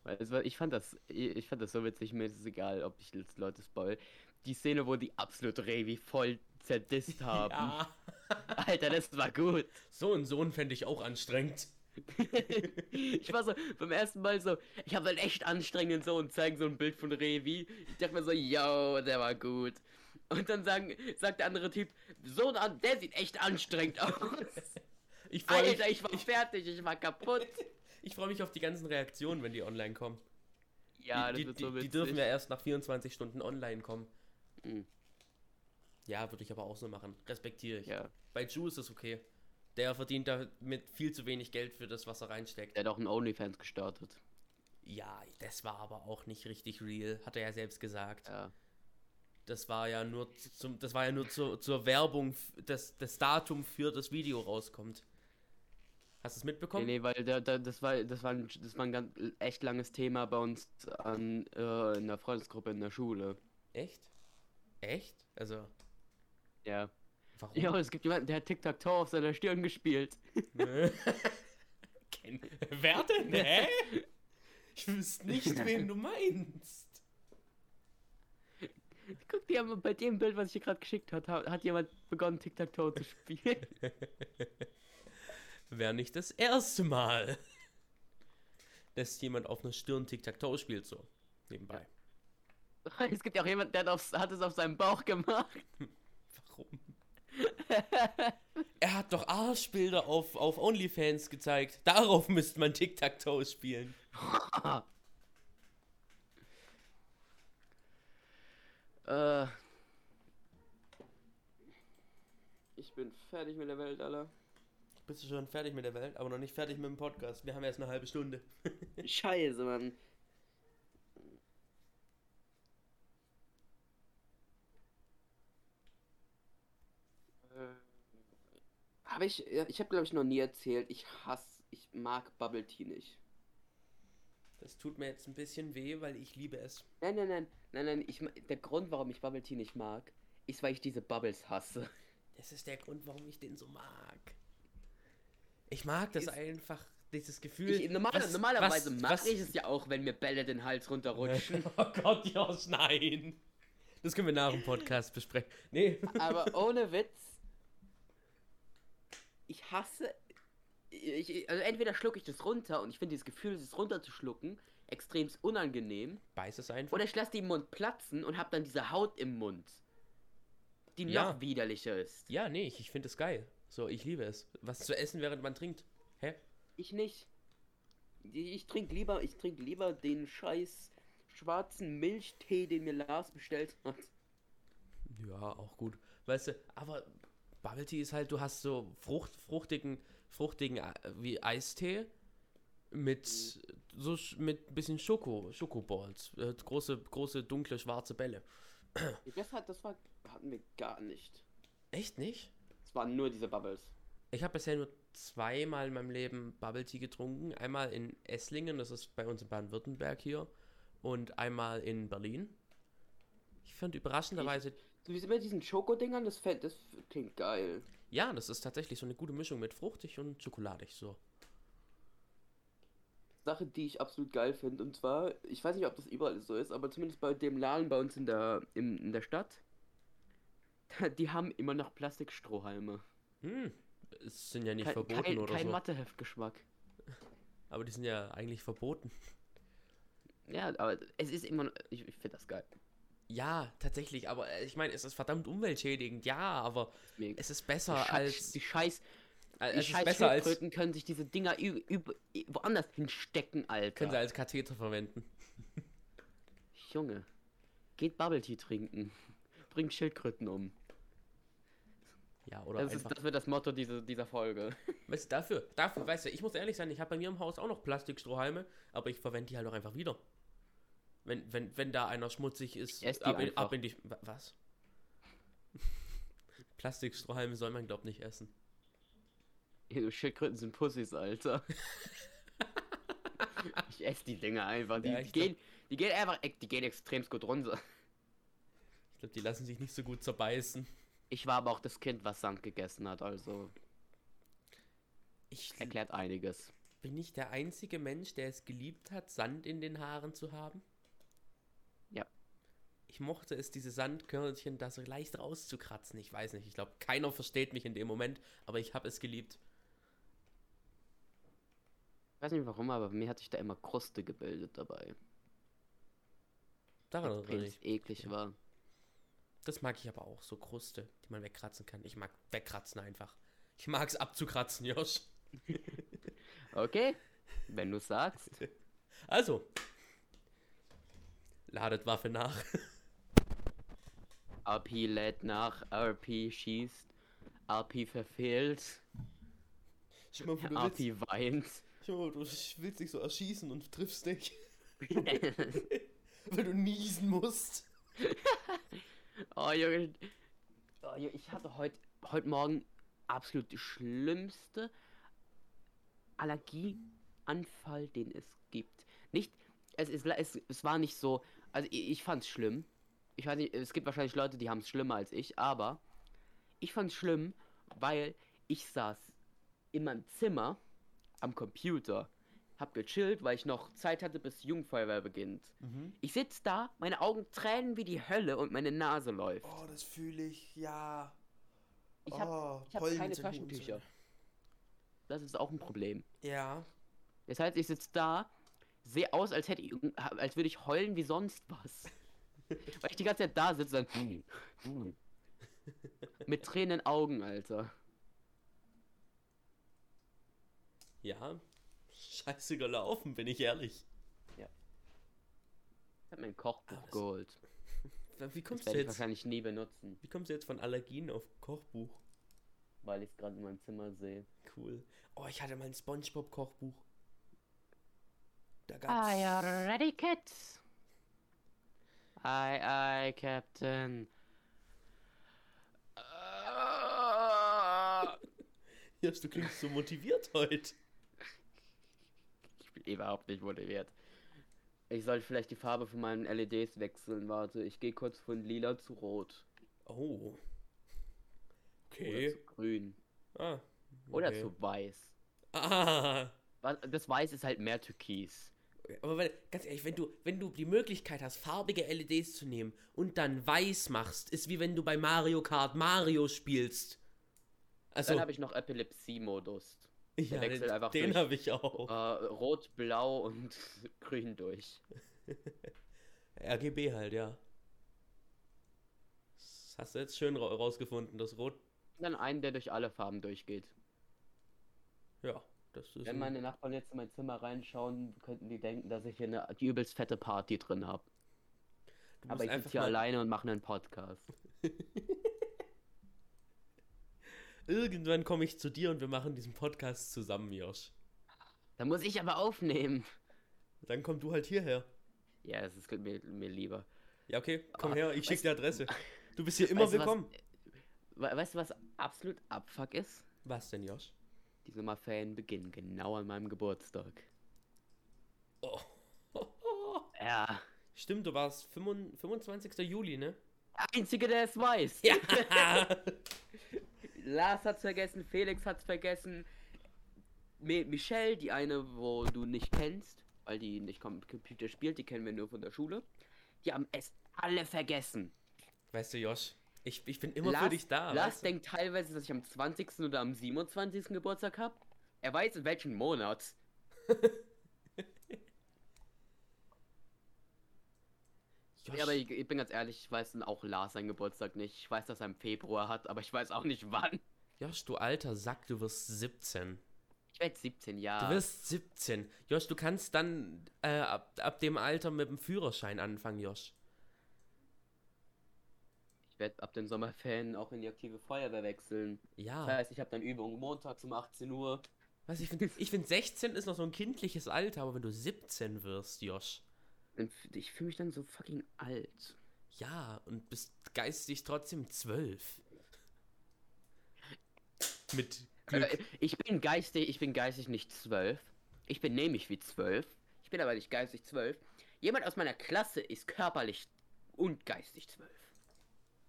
B: War, ich fand das, ich fand das so witzig, mir ist es egal, ob ich jetzt Leute spoil. Die Szene, wo die absolut Revi voll zerdisst haben.
A: Ja.
B: Alter, das war gut.
A: So ein Sohn fände ich auch anstrengend.
B: ich war so beim ersten Mal so, ich habe einen echt anstrengenden Sohn und zeigen so ein Bild von Revi. Ich dachte mir so, yo, der war gut. Und dann sagen, sagt der andere Typ, so ein, der sieht echt anstrengend aus.
A: Ich freue mich,
B: Alter, ich war fertig, ich war kaputt.
A: ich freu mich auf die ganzen Reaktionen, wenn die online kommen.
B: Ja,
A: die,
B: das wird
A: die,
B: so witzig.
A: die dürfen ja erst nach 24 Stunden online kommen.
B: Mhm.
A: Ja, würde ich aber auch so machen. Respektiere ich.
B: Ja,
A: Bei Ju ist es okay. Der verdient damit viel zu wenig Geld für das, was er reinsteckt.
B: der hat auch einen OnlyFans gestartet.
A: Ja, das war aber auch nicht richtig real, hat er ja selbst gesagt.
B: Ja.
A: Das war ja nur zum, das war ja nur zur, zur Werbung, dass das Datum für das Video rauskommt. Hast du es
B: Nee,
A: mitbekommen?
B: nee, weil da, da, das war das war ein, das war ein ganz echt langes Thema bei uns an äh, in der Freundesgruppe in der Schule.
A: Echt? Echt? Also,
B: Ja.
A: warum?
B: Ja, es gibt jemanden, der hat Tic-Tac-Toe auf seiner Stirn gespielt.
A: Ken Wer denn? Hä? Ich wüsste nicht, wen du meinst.
B: Guck dir mal bei dem Bild, was ich dir gerade geschickt hat, hat jemand begonnen Tic-Tac-Toe zu spielen.
A: Wäre nicht das erste Mal, dass jemand auf einer Stirn Tic-Tac-Toe spielt, so. Nebenbei.
B: es gibt ja auch jemanden, der hat, aufs, hat es auf seinem Bauch gemacht.
A: Warum? er hat doch Arschbilder auf, auf OnlyFans gezeigt. Darauf müsste man Tic-Tac-Toe spielen.
B: äh, ich bin fertig mit der Welt, Alter.
A: Bist du schon fertig mit der Welt, aber noch nicht fertig mit dem Podcast. Wir haben erst eine halbe Stunde.
B: Scheiße, Mann. Habe ich, ich habe glaube ich noch nie erzählt, ich hasse, ich mag Bubble Tea nicht.
A: Das tut mir jetzt ein bisschen weh, weil ich liebe es.
B: Nein, nein, nein, nein, nein, ich, der Grund, warum ich Bubble Tea nicht mag, ist, weil ich diese Bubbles hasse.
A: Das ist der Grund, warum ich den so mag. Ich mag das einfach, dieses Gefühl.
B: Ich, normal,
A: was-
B: normalerweise mache ich es ja auch, wenn mir Bälle den Hals runterrutschen.
A: Oh Gott, Josh, nein. Das können wir nach dem Podcast besprechen. Nee.
B: Aber ohne Witz, ich hasse. Ich, also entweder schlucke ich das runter und ich finde dieses Gefühl, es runterzuschlucken, extrem unangenehm.
A: Beiß es einfach.
B: Oder ich lasse die im Mund platzen und habe dann diese Haut im Mund, die
A: Ja.
B: noch widerlicher ist.
A: Ja, nee, ich, ich finde es geil. So, ich liebe es. Was zu essen, während man trinkt. Hä?
B: Ich nicht. Ich, trinke lieber, ich trinke lieber den scheiß schwarzen Milchtee, den mir Lars bestellt hat.
A: Ja, auch gut. Weißt du, aber Bubble Tea ist halt, du hast so Frucht, fruchtigen, fruchtigen äh, wie Eistee mit so mit ein bisschen Schoko, Schokoballs, äh, große, große dunkle schwarze Bälle.
B: Das, hat, das war, hatten wir gar nicht.
A: Echt nicht?
B: Es waren nur diese Bubbles.
A: Ich habe bisher nur zweimal in meinem Leben Bubble Tea getrunken. Einmal in Esslingen, das ist bei uns in Baden-Württemberg hier, und einmal in Berlin. Ich fand überraschenderweise,
B: So wie mit diesen Schokodingern, das, fällt, das klingt geil.
A: ja, das ist tatsächlich so eine gute Mischung mit fruchtig und schokoladig so.
B: Sache, die ich absolut geil finde. Und zwar, ich weiß nicht, ob das überall so ist, aber zumindest bei dem Laden bei uns in der, in, in der Stadt, die haben immer noch Plastikstrohhalme.
A: Hm, es sind ja nicht
B: Kein,
A: verboten
B: kein,
A: oder
B: kein
A: so.
B: Matheheftgeschmack.
A: Aber die sind ja eigentlich verboten.
B: Ja, aber es ist immer noch, ich, ich finde das geil.
A: Ja, tatsächlich, aber äh, ich meine, es ist verdammt umweltschädigend, ja, aber
B: Mega.
A: es ist
B: Die
A: besser
B: Scheiß-
A: als.
B: die scheiß,
A: äh,
B: die scheiß
A: besser als.
B: Schildkröten können sich diese Dinger woanders hinstecken, Alter.
A: Können sie als Katheter verwenden.
B: Junge, geht Bubble Tea trinken. Bringt Schildkröten um.
A: Ja, oder
B: Das, ist, das wird das Motto dieser, dieser Folge.
A: Weißt du, dafür, dafür, weißt du, ich muss ehrlich sein, ich habe bei mir im Haus auch noch Plastikstrohhalme, aber ich verwende die halt auch einfach wieder. Wenn, wenn, wenn da einer schmutzig ist, ab in, ab in die. wa- Was? Plastikstrohhalme soll man, glaub nicht essen.
B: Ja, Schildkröten sind Pussys, Alter. ich esse die Dinger einfach. Die,
A: Ja,
B: die, gehen, die gehen einfach, die gehen extrem gut runter.
A: Ich glaube, die lassen sich nicht so gut zerbeißen.
B: Ich war aber auch das Kind, was Sand gegessen hat, also
A: Ich
B: erklärt einiges.
A: bin nicht der einzige Mensch, der es geliebt hat, Sand in den Haaren zu haben.
B: Ja.
A: Ich mochte es, diese Sandkörnchen da so leicht rauszukratzen. Ich weiß nicht, ich glaube, keiner versteht mich in dem Moment, aber ich habe es geliebt.
B: Ich weiß nicht warum, aber bei mir hat sich da immer Kruste gebildet dabei.
A: Daran erinnere ich.
B: eklig war.
A: Das mag ich aber auch, so Kruste, die man wegkratzen kann. Ich mag wegkratzen einfach. Ich mag es abzukratzen, Josh.
B: Okay, wenn du sagst.
A: Also, ladet Waffe nach.
B: RP lädt nach, RP schießt, RP verfehlt,
A: wo
B: RP weint.
A: schau mal, du willst dich so erschießen und triffst nicht, weil du niesen musst.
B: Oh Junge. Oh, Junge, ich hatte heute heute Morgen absolut die schlimmste Allergieanfall, den es gibt. Nicht, es, ist, es, es war nicht so, also ich, ich fand es schlimm. Ich weiß nicht, es gibt wahrscheinlich Leute, die haben es schlimmer als ich, aber ich fand es schlimm, weil ich saß in meinem Zimmer am Computer, hab gechillt, weil ich noch Zeit hatte, bis die Jugendfeuerwehr beginnt. Ich sitz da, meine Augen tränen wie die Hölle und meine Nase läuft.
A: Oh, das fühle ich, ja.
B: Ich habe
A: oh,
B: hab keine Taschentücher. Das ist auch ein Problem.
A: Ja.
B: Das heißt, ich sitze da, sehe aus, als hätte ich, als würde ich heulen wie sonst was. Weil ich die ganze Zeit da sitze dann mit Tränen in den Augen, Alter.
A: Ja. Scheiße gelaufen, bin ich ehrlich.
B: Ich habe mein Kochbuch
A: das-
B: geholt.
A: Wie
B: Das
A: kommst du
B: werde ich
A: jetzt?
B: wahrscheinlich nie benutzen,
A: Wie kommst du jetzt von Allergien auf Kochbuch?
B: weil ich es gerade in meinem Zimmer sehe.
A: Cool. Oh, ich hatte mal ein SpongeBob Kochbuch. Da
B: Are
A: gab's.
B: you ready, kids? Aye, aye, Captain.
A: Josh, du klingst so motiviert heute.
B: Überhaupt nicht motiviert. Ich sollte vielleicht die Farbe von meinen LEDs wechseln. Warte, ich gehe kurz von lila zu rot.
A: Oh.
B: Oder
A: Okay.
B: zu grün.
A: Ah.
B: Oder
A: okay.
B: zu weiß.
A: Ah.
B: Das Weiß ist halt mehr Türkis.
A: Aber weil, ganz ehrlich, wenn du, wenn du die Möglichkeit hast, farbige LEDs zu nehmen und dann weiß machst, ist wie wenn du bei Mario Kart Mario spielst. Also,
B: Dann habe ich noch Epilepsie-Modus.
A: Ja,
B: wechselt
A: den,
B: einfach
A: den habe ich auch.
B: Äh, rot, blau und grün durch.
A: RGB halt, ja. Das hast du jetzt schön ra rausgefunden, das Rot.
B: Dann einen, der durch alle Farben durchgeht.
A: Ja, das ist.
B: Wenn
A: ein-
B: meine Nachbarn jetzt in mein Zimmer reinschauen, könnten die denken, dass ich hier eine die übelst fette Party drin habe. Aber ich sitze hier alleine und mache einen Podcast.
A: Irgendwann komme ich zu dir und wir machen diesen Podcast zusammen, Josh.
B: Da muss ich aber aufnehmen.
A: Dann komm du halt hierher.
B: Ja, das ist mir, mir lieber.
A: Ja, okay, komm
B: Ah,
A: her, ich schicke die Adresse. Du bist hier immer
B: was-
A: willkommen.
B: We weißt du, was absolut Abfuck ist?
A: Was denn, Josh?
B: Die Sommerferien beginnen genau an meinem Geburtstag.
A: Oh.
B: Ja.
A: Stimmt, du warst 25. 25. Juli, ne?
B: Einzige, der es weiß.
A: Ja.
B: Lars hat's vergessen, Felix hat's vergessen. Mi Michelle, die eine, wo du nicht kennst, weil die nicht Com Computer spielt, die kennen wir nur von der Schule. Die haben es alle vergessen.
A: weißt du, Josh, ich, ich bin immer für
B: Lars,
A: dich da.
B: Lars
A: weißt du?
B: denkt teilweise, dass ich am 20. oder am 27. Geburtstag habe. Er weiß in welchem Monat. Ja, aber ich, ich bin ganz ehrlich, ich weiß auch Lars seinen Geburtstag nicht. Ich weiß, dass er im Februar hat, aber ich weiß auch nicht wann.
A: Josh, du alter Sack, du wirst 17.
B: Ich werde 17 Jahre.
A: Du wirst 17. Josh, du kannst dann äh, ab, ab dem Alter mit dem Führerschein anfangen, Josh.
B: Ich werde ab den Sommerferien auch in die aktive Feuerwehr wechseln.
A: Ja.
B: Das heißt, ich habe dann Übungen montags um 18 Uhr.
A: Was ich finde, ich find 16 ist noch so ein kindliches Alter, aber wenn du 17 wirst, Josh.
B: Ich fühle mich dann so fucking alt.
A: Ja, und bist geistig trotzdem 12. Mit Glück.
B: Äh, Ich bin geistig, ich bin geistig nicht 12. Ich bin nämlich wie 12. Ich bin aber nicht geistig 12. Jemand aus meiner Klasse ist körperlich und geistig 12.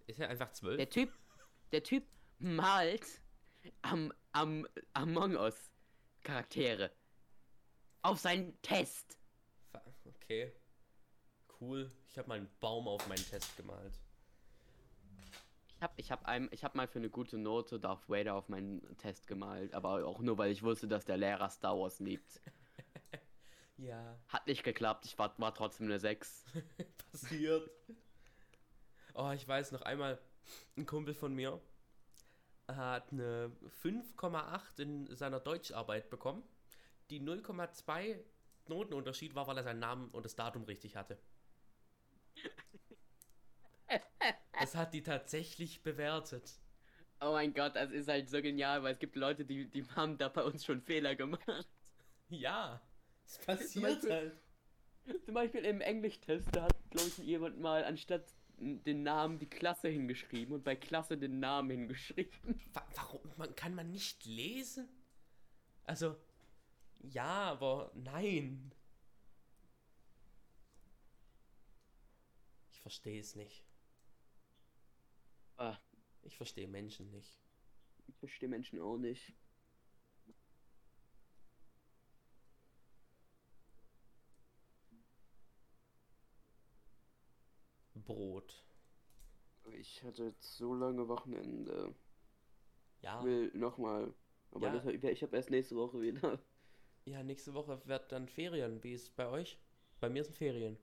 A: Ist er einfach 12?
B: Der Typ, der Typ malt am, am Among Us Charaktere. Auf seinen Test.
A: Okay. Cool. Ich habe mal einen Baum auf meinen Test gemalt.
B: Ich hab, ich hab, ich hab mal für eine gute Note Darth Vader auf meinen Test gemalt, aber auch nur, weil ich wusste, dass der Lehrer Star Wars liebt.
A: Ja.
B: Hat nicht geklappt, ich war, war trotzdem eine 6.
A: Passiert. Oh, ich weiß noch einmal, ein Kumpel von mir hat eine 5,8 in seiner Deutscharbeit bekommen. Die 0,2 Notenunterschied war, weil er seinen Namen und das Datum richtig hatte. Das hat die tatsächlich bewertet.
B: Oh mein Gott, das ist halt so genial, weil es gibt Leute, die, die haben da bei uns schon Fehler gemacht.
A: Ja, es
B: Zum
A: passiert
B: Beispiel-
A: halt.
B: Zum Beispiel im Englisch-Test, da hat, glaube ich, jemand mal anstatt den Namen die Klasse hingeschrieben und bei Klasse den Namen hingeschrieben.
A: Wa warum man, kann man nicht lesen? Also, ja, aber nein. Verstehe es nicht.
B: Ah,
A: Ich verstehe Menschen nicht.
B: ich verstehe Menschen auch nicht.
A: Brot.
B: Ich hatte jetzt so lange Wochenende.
A: Ja,
B: Ich will nochmal. Aber
A: Ja.
B: das, ich habe erst nächste Woche wieder.
A: ja, nächste Woche wird dann Ferien. Wie ist es bei euch? Bei mir sind Ferien.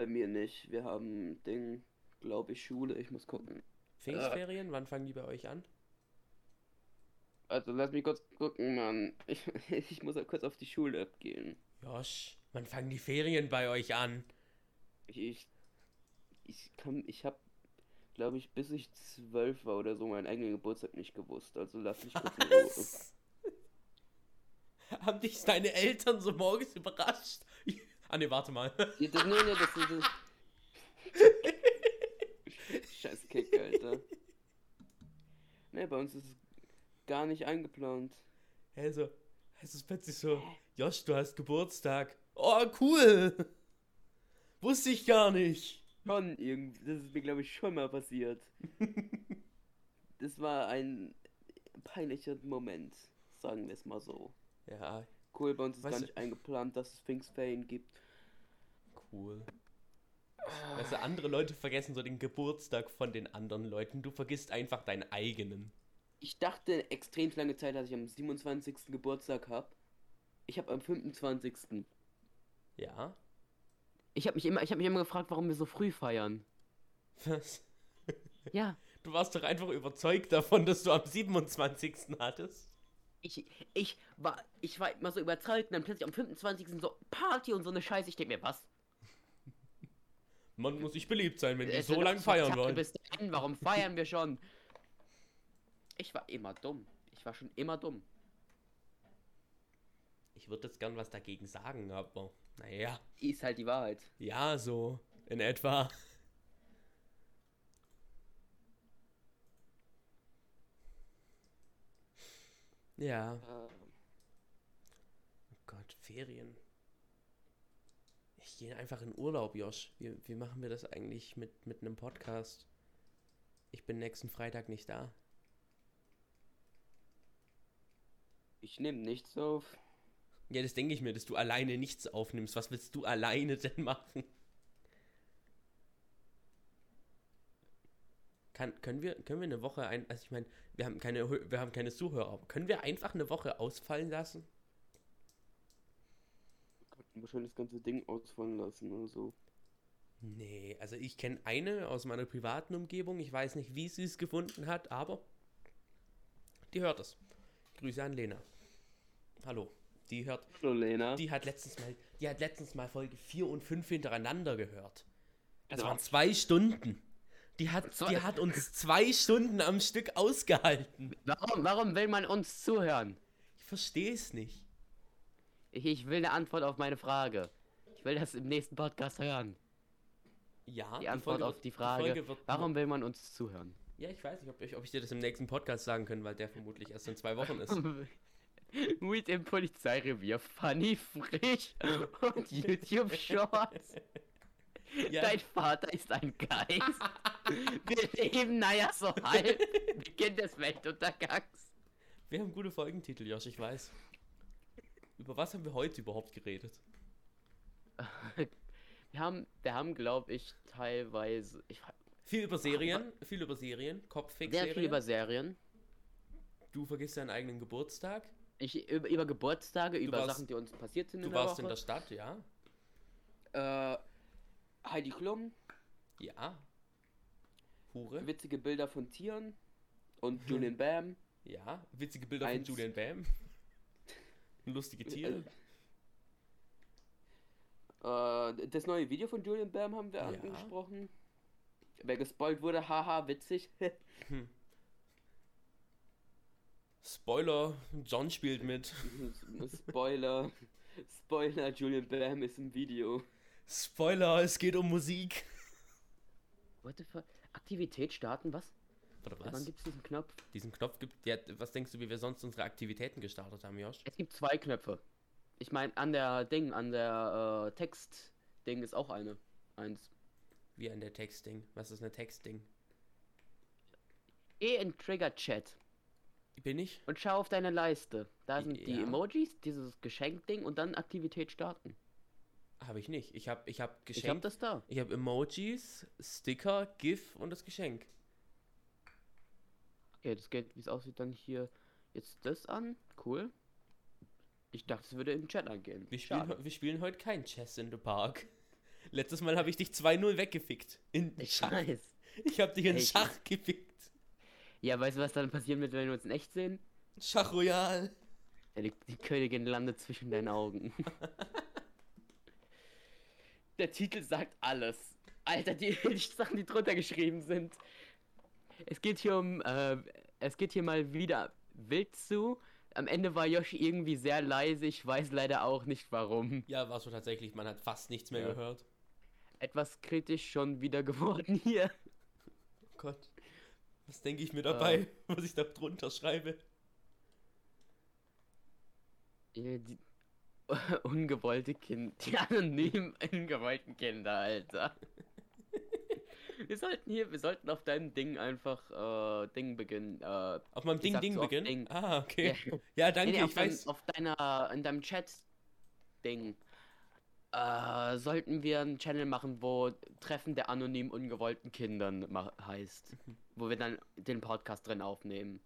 B: Bei mir nicht. Wir haben Ding, glaube ich, Schule. Ich muss gucken.
A: Pfingstferien? Wann fangen die bei euch an?
B: Also lass mich kurz gucken, Mann. Ich, ich muss ja kurz auf die Schule abgehen.
A: Josh, wann fangen die Ferien bei euch an?
B: Ich, ich, kann, ich habe, glaube ich, bis ich zwölf war oder so meinen eigenen Geburtstag nicht gewusst. Also lass mich kurz.
A: Was? Haben dich deine Eltern so morgens überrascht? Ah ne, warte mal.
B: Ja, das, nee, nee, das ist. Das... Scheiß Kick, Alter. Ne, bei uns ist es gar nicht eingeplant.
A: Also, es ist plötzlich so, Josh, du hast Geburtstag. Oh, cool. Wusste ich gar nicht.
B: Schon irgendwie, das ist mir glaube ich schon mal passiert. das war ein peinlicher Moment, sagen wir es mal so.
A: Ja,
B: Cool, bei uns ist
A: Weißt
B: gar
A: du-
B: nicht eingeplant, dass es Pfingstferien gibt.
A: cool. Weißt du, andere Leute vergessen so den Geburtstag von den anderen Leuten. Du vergisst einfach deinen eigenen.
B: Ich dachte extrem lange Zeit, dass ich am 27. Geburtstag habe. Ich habe am 25.
A: Ja?
B: Ich habe mich immer, ich habe mich immer gefragt, warum wir so früh feiern.
A: Was?
B: Ja,
A: Du warst doch einfach überzeugt davon, dass du am 27. hattest.
B: Ich, ich war, ich war immer so überzeugt und dann plötzlich am 25. so Party und so eine Scheiße. Ich denke mir, was?
A: Man muss nicht beliebt sein, wenn die so lange feiern wollen.
B: Bis dahin, warum feiern wir schon? Ich war immer dumm. Ich war schon immer dumm.
A: Ich würde jetzt gern was dagegen sagen, aber naja.
B: Ist halt die Wahrheit.
A: Ja, so in etwa. Ja,
B: Äh,
A: oh Gott, Ferien. Ich gehe einfach in Urlaub, Josh. Wie, wie machen wir das eigentlich mit, mit einem Podcast? Ich bin nächsten Freitag nicht da.
B: ich nehme nichts auf.
A: Ja, das denke ich mir, dass du alleine nichts aufnimmst. Was willst du alleine denn machen? Kann, können, wir, können wir eine Woche ein. Also ich meine, wir haben keine wir haben keine Zuhörer, aber können wir einfach eine Woche ausfallen lassen?
B: Schon das ganze Ding ausfallen lassen oder so.
A: Nee, also ich kenne eine aus meiner privaten Umgebung. Ich weiß nicht, wie sie es gefunden hat, aber die hört es. Grüße an Lena. Hallo. Die hört,
B: Hallo Lena.
A: die hat letztens mal, die hat letztens mal Folge 4 und 5 hintereinander gehört. Das
B: Also
A: waren zwei Stunden. Die hat, die hat uns zwei Stunden am Stück ausgehalten.
B: Warum, warum will man uns zuhören?
A: Ich verstehe es nicht.
B: Ich, ich will eine Antwort auf meine Frage. Ich will das im nächsten Podcast hören.
A: Ja,
B: Die Antwort
A: Folge
B: auf die Frage,
A: wird
B: warum will man uns zuhören?
A: Ja, ich weiß nicht, ob ich, ob ich dir das im nächsten Podcast sagen kann, weil der vermutlich erst in zwei Wochen ist.
B: Mit dem Polizeirevier, funny, frisch und YouTube Shorts.
A: Ja.
B: Dein Vater ist ein Geist. Wir leben, naja, so halb. Beginn des Weltuntergangs.
A: Wir haben gute Folgentitel, Josh, ich weiß. Über was haben wir heute überhaupt geredet?
B: Wir haben, wir haben, glaube ich, teilweise ich, fra-
A: Viel über Serien, viel über Serien, kopffix
B: sehr viel über Serien.
A: Du vergisst deinen eigenen Geburtstag.
B: Ich, über, über Geburtstage, über
A: warst-
B: Sachen, die uns passiert sind
A: Du
B: in der
A: warst
B: Woche.
A: in der Stadt, ja.
B: äh, Heidi Klum,
A: Ja. Hure.
B: witzige Bilder von Tieren und Julian Bam.
A: Ja. Witzige Bilder
B: Eins.
A: von Julian Bam. Lustige Tiere.
B: Äh, das neue Video von Julian Bam haben wir
A: Ja.
B: angesprochen. Wer gespoilt wurde, haha, witzig.
A: Spoiler, John spielt mit.
B: Spoiler. Spoiler, Julian Bam ist im Video.
A: Spoiler, es geht um Musik.
B: What the fuck? Aktivität starten, was?
A: Oder
B: Wann
A: was?
B: gibt's diesen Knopf?
A: Diesen Knopf gibt. Ja, was denkst du, wie wir sonst unsere Aktivitäten gestartet haben, Josh?
B: Es gibt zwei Knöpfe. Ich meine, an der Ding, an der äh, Text-Ding ist auch eine. Eins.
A: Wie an der Textding. Was ist eine Textding?
B: Geh in Trigger-Chat
A: Bin ich?
B: und schau auf deine Leiste. Da sind die
A: Ja.
B: Emojis, dieses Geschenkding und dann Aktivität starten.
A: Habe ich nicht. Ich habe ich hab
B: Ich hab
A: Geschenk.
B: das da.
A: Ich habe Emojis, Sticker, GIF und das Geschenk.
B: Okay, das geht, wie es aussieht, dann hier jetzt das an. Cool. Ich dachte, es würde im Chat angehen.
A: Wir spielen,
B: Schade.
A: wir spielen heute kein Chess in the Park. Letztes Mal habe ich dich 2-0 weggefickt. In
B: Ich
A: Schach.
B: weiß.
A: Ich habe dich in
B: Ich-
A: Schach gefickt.
B: Ja, weißt du, was dann passieren wird, wenn wir uns in echt sehen?
A: Schach Royal.
B: Die, die Königin landet zwischen deinen Augen. Der Titel sagt alles. Alter, die, die Sachen, die drunter geschrieben sind. Es geht hier um, äh, es geht hier mal wieder wild zu. Am Ende war Yoshi irgendwie sehr leise, ich weiß leider auch nicht warum.
A: Ja, war so tatsächlich. Man hat fast nichts mehr
B: Ja.
A: gehört.
B: Etwas kritisch schon wieder geworden hier.
A: Oh Gott. Was denke ich mir dabei, was ich da drunter schreibe?
B: Die ungewollte Kinder. Die anonym ungewollten Kinder, Alter. wir sollten hier, wir sollten auf deinem Ding einfach äh, Ding beginnen. Äh,
A: Auf meinem Ding Ding
B: so
A: beginnen?
B: Ding.
A: Ah, okay.
B: Ja.
A: Ja, danke,
B: nee,
A: ich
B: dein,
A: weiß.
B: auf deiner, in deinem Chat-Ding. Äh, sollten wir einen Channel machen, wo Treffen der anonym ungewollten Kindern heißt.
A: Mhm.
B: Wo wir dann den Podcast drin aufnehmen.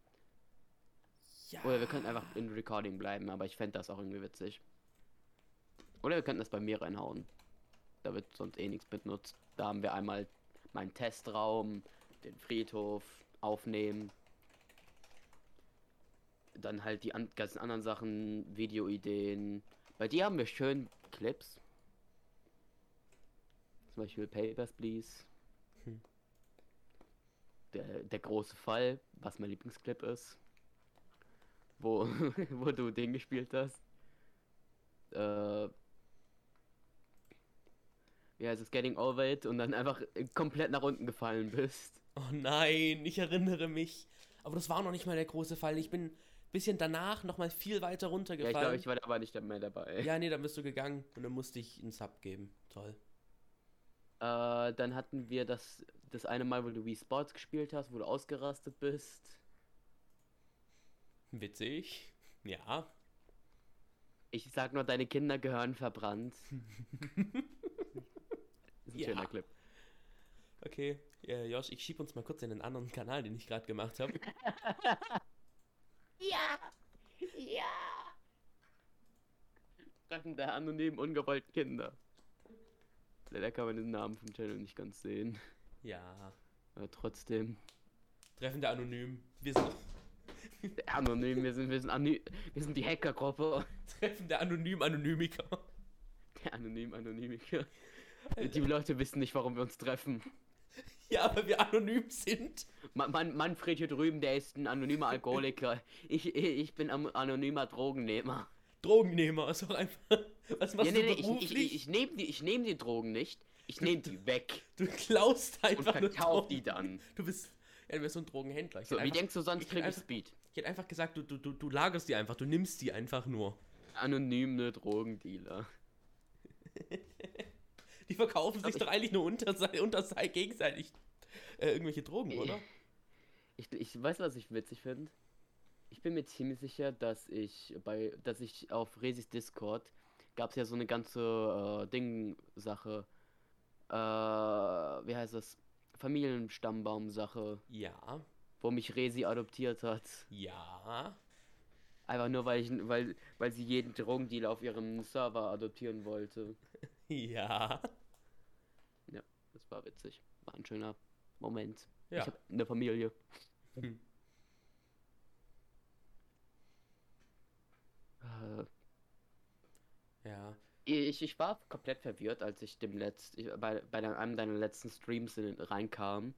A: Ja.
B: Oder wir könnten einfach in Recording bleiben, aber ich fände das auch irgendwie witzig. Oder wir könnten das bei mir reinhauen. Da wird sonst eh nichts benutzt. Da haben wir einmal meinen Testraum, den Friedhof, aufnehmen. Dann halt die an ganzen anderen Sachen, Videoideen. Bei dir haben wir schön Clips. Zum Beispiel Papers, Please.
A: Hm.
B: Der, der große Fall, was mein Lieblingsclip ist. Wo, wo du den gespielt hast. Äh, ja, es ist Getting Over It und dann einfach komplett nach unten gefallen bist.
A: Oh nein, ich erinnere mich. Aber das war noch nicht mal der große Fall. Ich bin ein bisschen danach noch mal viel weiter
B: Ja, ich
A: runtergefallen.
B: glaube, ich war aber nicht mehr dabei.
A: Ja, nee, dann bist du gegangen und dann musste ich einen Sub geben. Toll.
B: Äh, dann hatten wir das, das eine Mal, wo du Wii Sports gespielt hast, wo du ausgerastet bist.
A: Witzig. Ja.
B: Ich sag nur, deine Kinder gehören verbrannt. ein
A: Ja.
B: schöner Clip.
A: Okay. Ja, Josh, ich schieb uns mal kurz in den anderen Kanal, den ich gerade gemacht habe.
B: Ja! Ja! Treffen der anonymen, ungewollten Kinder. Leider kann man den Namen vom Channel nicht ganz sehen.
A: Ja.
B: Aber trotzdem.
A: Treffen der Anonym. Wir sind
B: Anonym, wir sind, wir sind, anony wir sind die Hackergruppe.
A: Treffen der Anonym Anonymiker.
B: Der anonym Anonymiker. Die Leute wissen nicht, warum wir uns treffen.
A: Ja, aber wir anonym sind.
B: Man, man, Manfred hier drüben, der ist ein anonymer Alkoholiker. Ich, ich bin ein anonymer Drogennehmer.
A: Drogennehmer ist doch einfach. Was machst
B: Ja, nee,
A: du
B: nee, ich, ich,
A: beruflich?
B: ich, nehme die, ich nehm die Drogen nicht. Ich nehme die weg
A: du klaust
B: und
A: einfach nur
B: verkauf die dann.
A: Du bist. Ja, du bist so ein Drogenhändler. Ich
B: So, wie
A: einfach,
B: denkst du sonst
A: ich
B: krieg ich Speed?
A: ich hätte einfach gesagt, du, du, du, du lagerst die einfach, du nimmst die einfach nur.
B: Anonyme Drogendealer.
A: Die verkaufen sich doch eigentlich nur unter, unter gegenseitig äh, irgendwelche Drogen, oder?
B: Ich, ich weiß, was ich witzig finde. Ich bin mir ziemlich sicher, dass ich bei, dass ich auf Resis Discord gab es ja so eine ganze äh, Ding-Sache. Äh, wie heißt das? Familienstammbaum-Sache,
A: Ja,
B: wo mich Resi adoptiert hat.
A: ja.
B: Einfach nur, weil ich, weil, weil sie jeden Drogendealer auf ihrem Server adoptieren wollte.
A: Ja.
B: Das war witzig. War ein schöner Moment.
A: Ja.
B: Ich habe eine Familie.
A: Hm.
B: Äh,
A: Ja.
B: Ich, ich war komplett verwirrt, als ich dem letzt, ich, bei, bei einem deiner letzten Streams in, reinkam.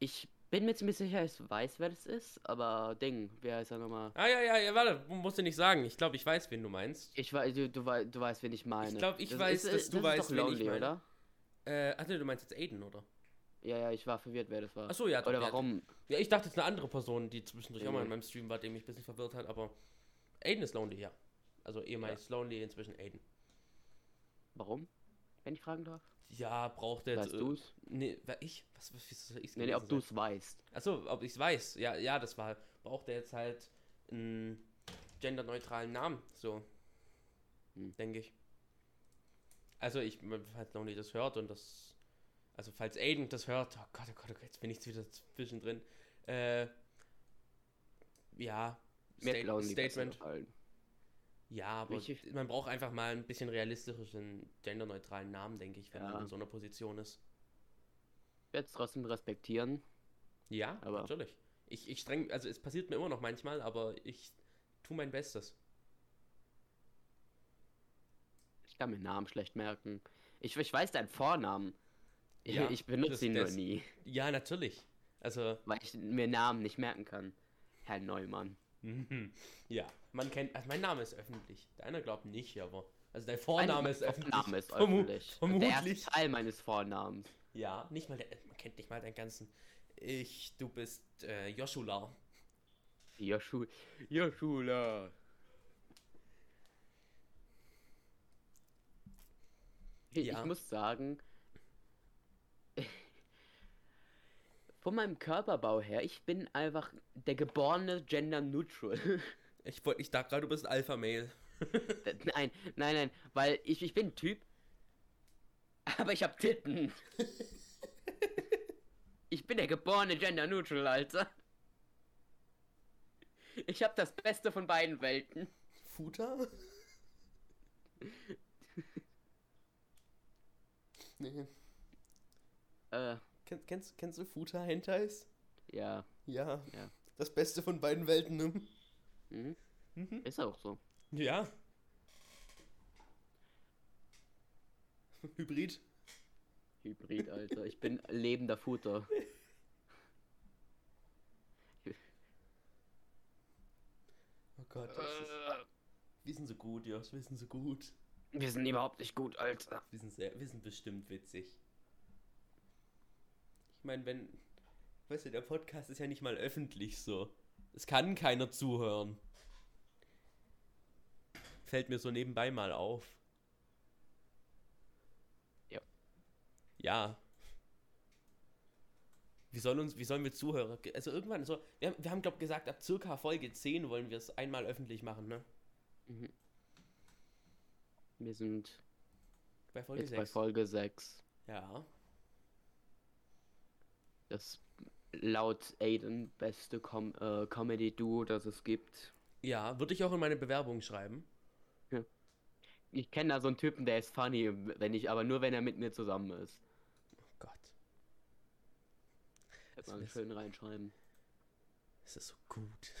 B: Ich bin mir ziemlich sicher, ich weiß, wer das ist, aber Ding, wer ist er nochmal?
A: Ah, ja, ja, ja, warte, musst du nicht sagen. Ich glaube, ich weiß, wen du meinst.
B: Ich weiß, du, du, du weißt, wen ich meine.
A: glaub, ich
B: Das
A: weiß,
B: ist,
A: dass du
B: das
A: weißt, wen ich
B: Lonely,
A: meine.
B: oder?
A: Äh, ach nee, du meinst jetzt Aiden, oder?
B: Ja, ja, ich war verwirrt, wer das war.
A: Ach so, ja, doch,
B: Oder
A: ja,
B: warum?
A: Ja, ich dachte, es ist eine andere Person, die zwischendurch auch mal in meinem Stream war, die mich ein bisschen verwirrt hat, aber Aiden ist Lonely, ja. Also ehemals Lonely, inzwischen Aiden.
B: Warum? Wenn ich fragen darf?
A: Ja, braucht er
B: Weißt
A: jetzt.
B: du's?
A: Nee, ich? Was, was, was ich's
B: Nee, nee, ob du es weißt.
A: Achso, ob ich's weiß. Ja, ja, das war. Braucht er jetzt halt einen genderneutralen Namen, so.
B: Hm.
A: Denke ich. Also ich, falls Lonely das hört und das. Also falls Aiden das hört, oh Gott, oh Gott, oh Gott, jetzt bin ich jetzt wieder zwischendrin. Äh. Ja.
B: Besser
A: Statement.
B: gefallen.
A: Ja, aber
B: Ich-
A: man braucht einfach mal ein bisschen realistischeren, genderneutralen Namen, denke ich, wenn
B: Ja.
A: man in so einer Position ist.
B: Ich werde es trotzdem respektieren.
A: Ja,
B: Aber-
A: natürlich. Ich, ich streng, also es passiert mir immer noch manchmal, aber ich tue mein Bestes.
B: Ich kann mir Namen schlecht merken. Ich, ich weiß deinen Vornamen. Ich,
A: Ja,
B: ich benutze
A: das-
B: ihn nur
A: das-
B: nie,
A: Ja, natürlich. Also,
B: weil ich mir Namen nicht merken kann. Herr Neumann.
A: Ja, man kennt, also mein Name ist öffentlich. Deiner glaubt nicht, aber. Also dein Vorname ist öffentlich.
B: Name ist
A: Vermu
B: öffentlich. Vermutlich. Der erste Teil meines Vornamens.
A: Ja, nicht mal, der, man kennt nicht mal deinen ganzen. Ich, du bist äh, Joshua.
B: Joshua. Joshua.
A: Ja.
B: Ich muss sagen, von meinem Körperbau her, ich bin einfach der geborene Gender Neutral.
A: Ich, wollt, ich dachte gerade, du bist ein Alpha-Mail.
B: nein, nein, nein, weil ich, ich bin ein Typ, aber ich hab Titten. ich bin der geborene Gender Neutral, Alter. Ich hab das Beste von beiden Welten.
A: Futa? nee.
B: Äh,
A: kennst, kennst du Futa Hentais?
B: ja.
A: Ja.
B: Ja.
A: Das Beste von beiden Welten. Ne?
B: Mhm.
A: Mhm.
B: Ist auch so.
A: Ja. Hybrid.
B: Hybrid, Alter. Ich bin lebender Futter.
A: Oh Gott. Das ist, wir sind so gut, Josh. Wir sind so gut.
B: Wir sind überhaupt nicht gut, Alter.
A: Wir sind, sehr, wir sind bestimmt witzig. Ich meine, wenn. Weißt du, der Podcast ist ja nicht mal öffentlich so. Es kann keiner zuhören. Fällt mir so nebenbei mal auf.
B: Ja.
A: Ja. Wie sollen uns, wie sollen wir Zuhörer, also irgendwann so, wir haben, wir haben glaube gesagt, ab circa Folge 10 wollen wir es einmal öffentlich machen, ne?
B: Mhm. Wir sind
A: Bei Folge
B: jetzt bei
A: 6.
B: Folge 6.
A: Ja.
B: Das laut Aiden beste Com äh, Comedy-Duo, das es gibt.
A: Ja, würde ich auch in meine Bewerbung schreiben.
B: Ich kenne da so einen Typen, der ist funny, wenn ich, aber nur wenn er mit mir zusammen ist.
A: Oh Gott.
B: Man
A: ist-
B: schön reinschreiben.
A: Es ist so gut.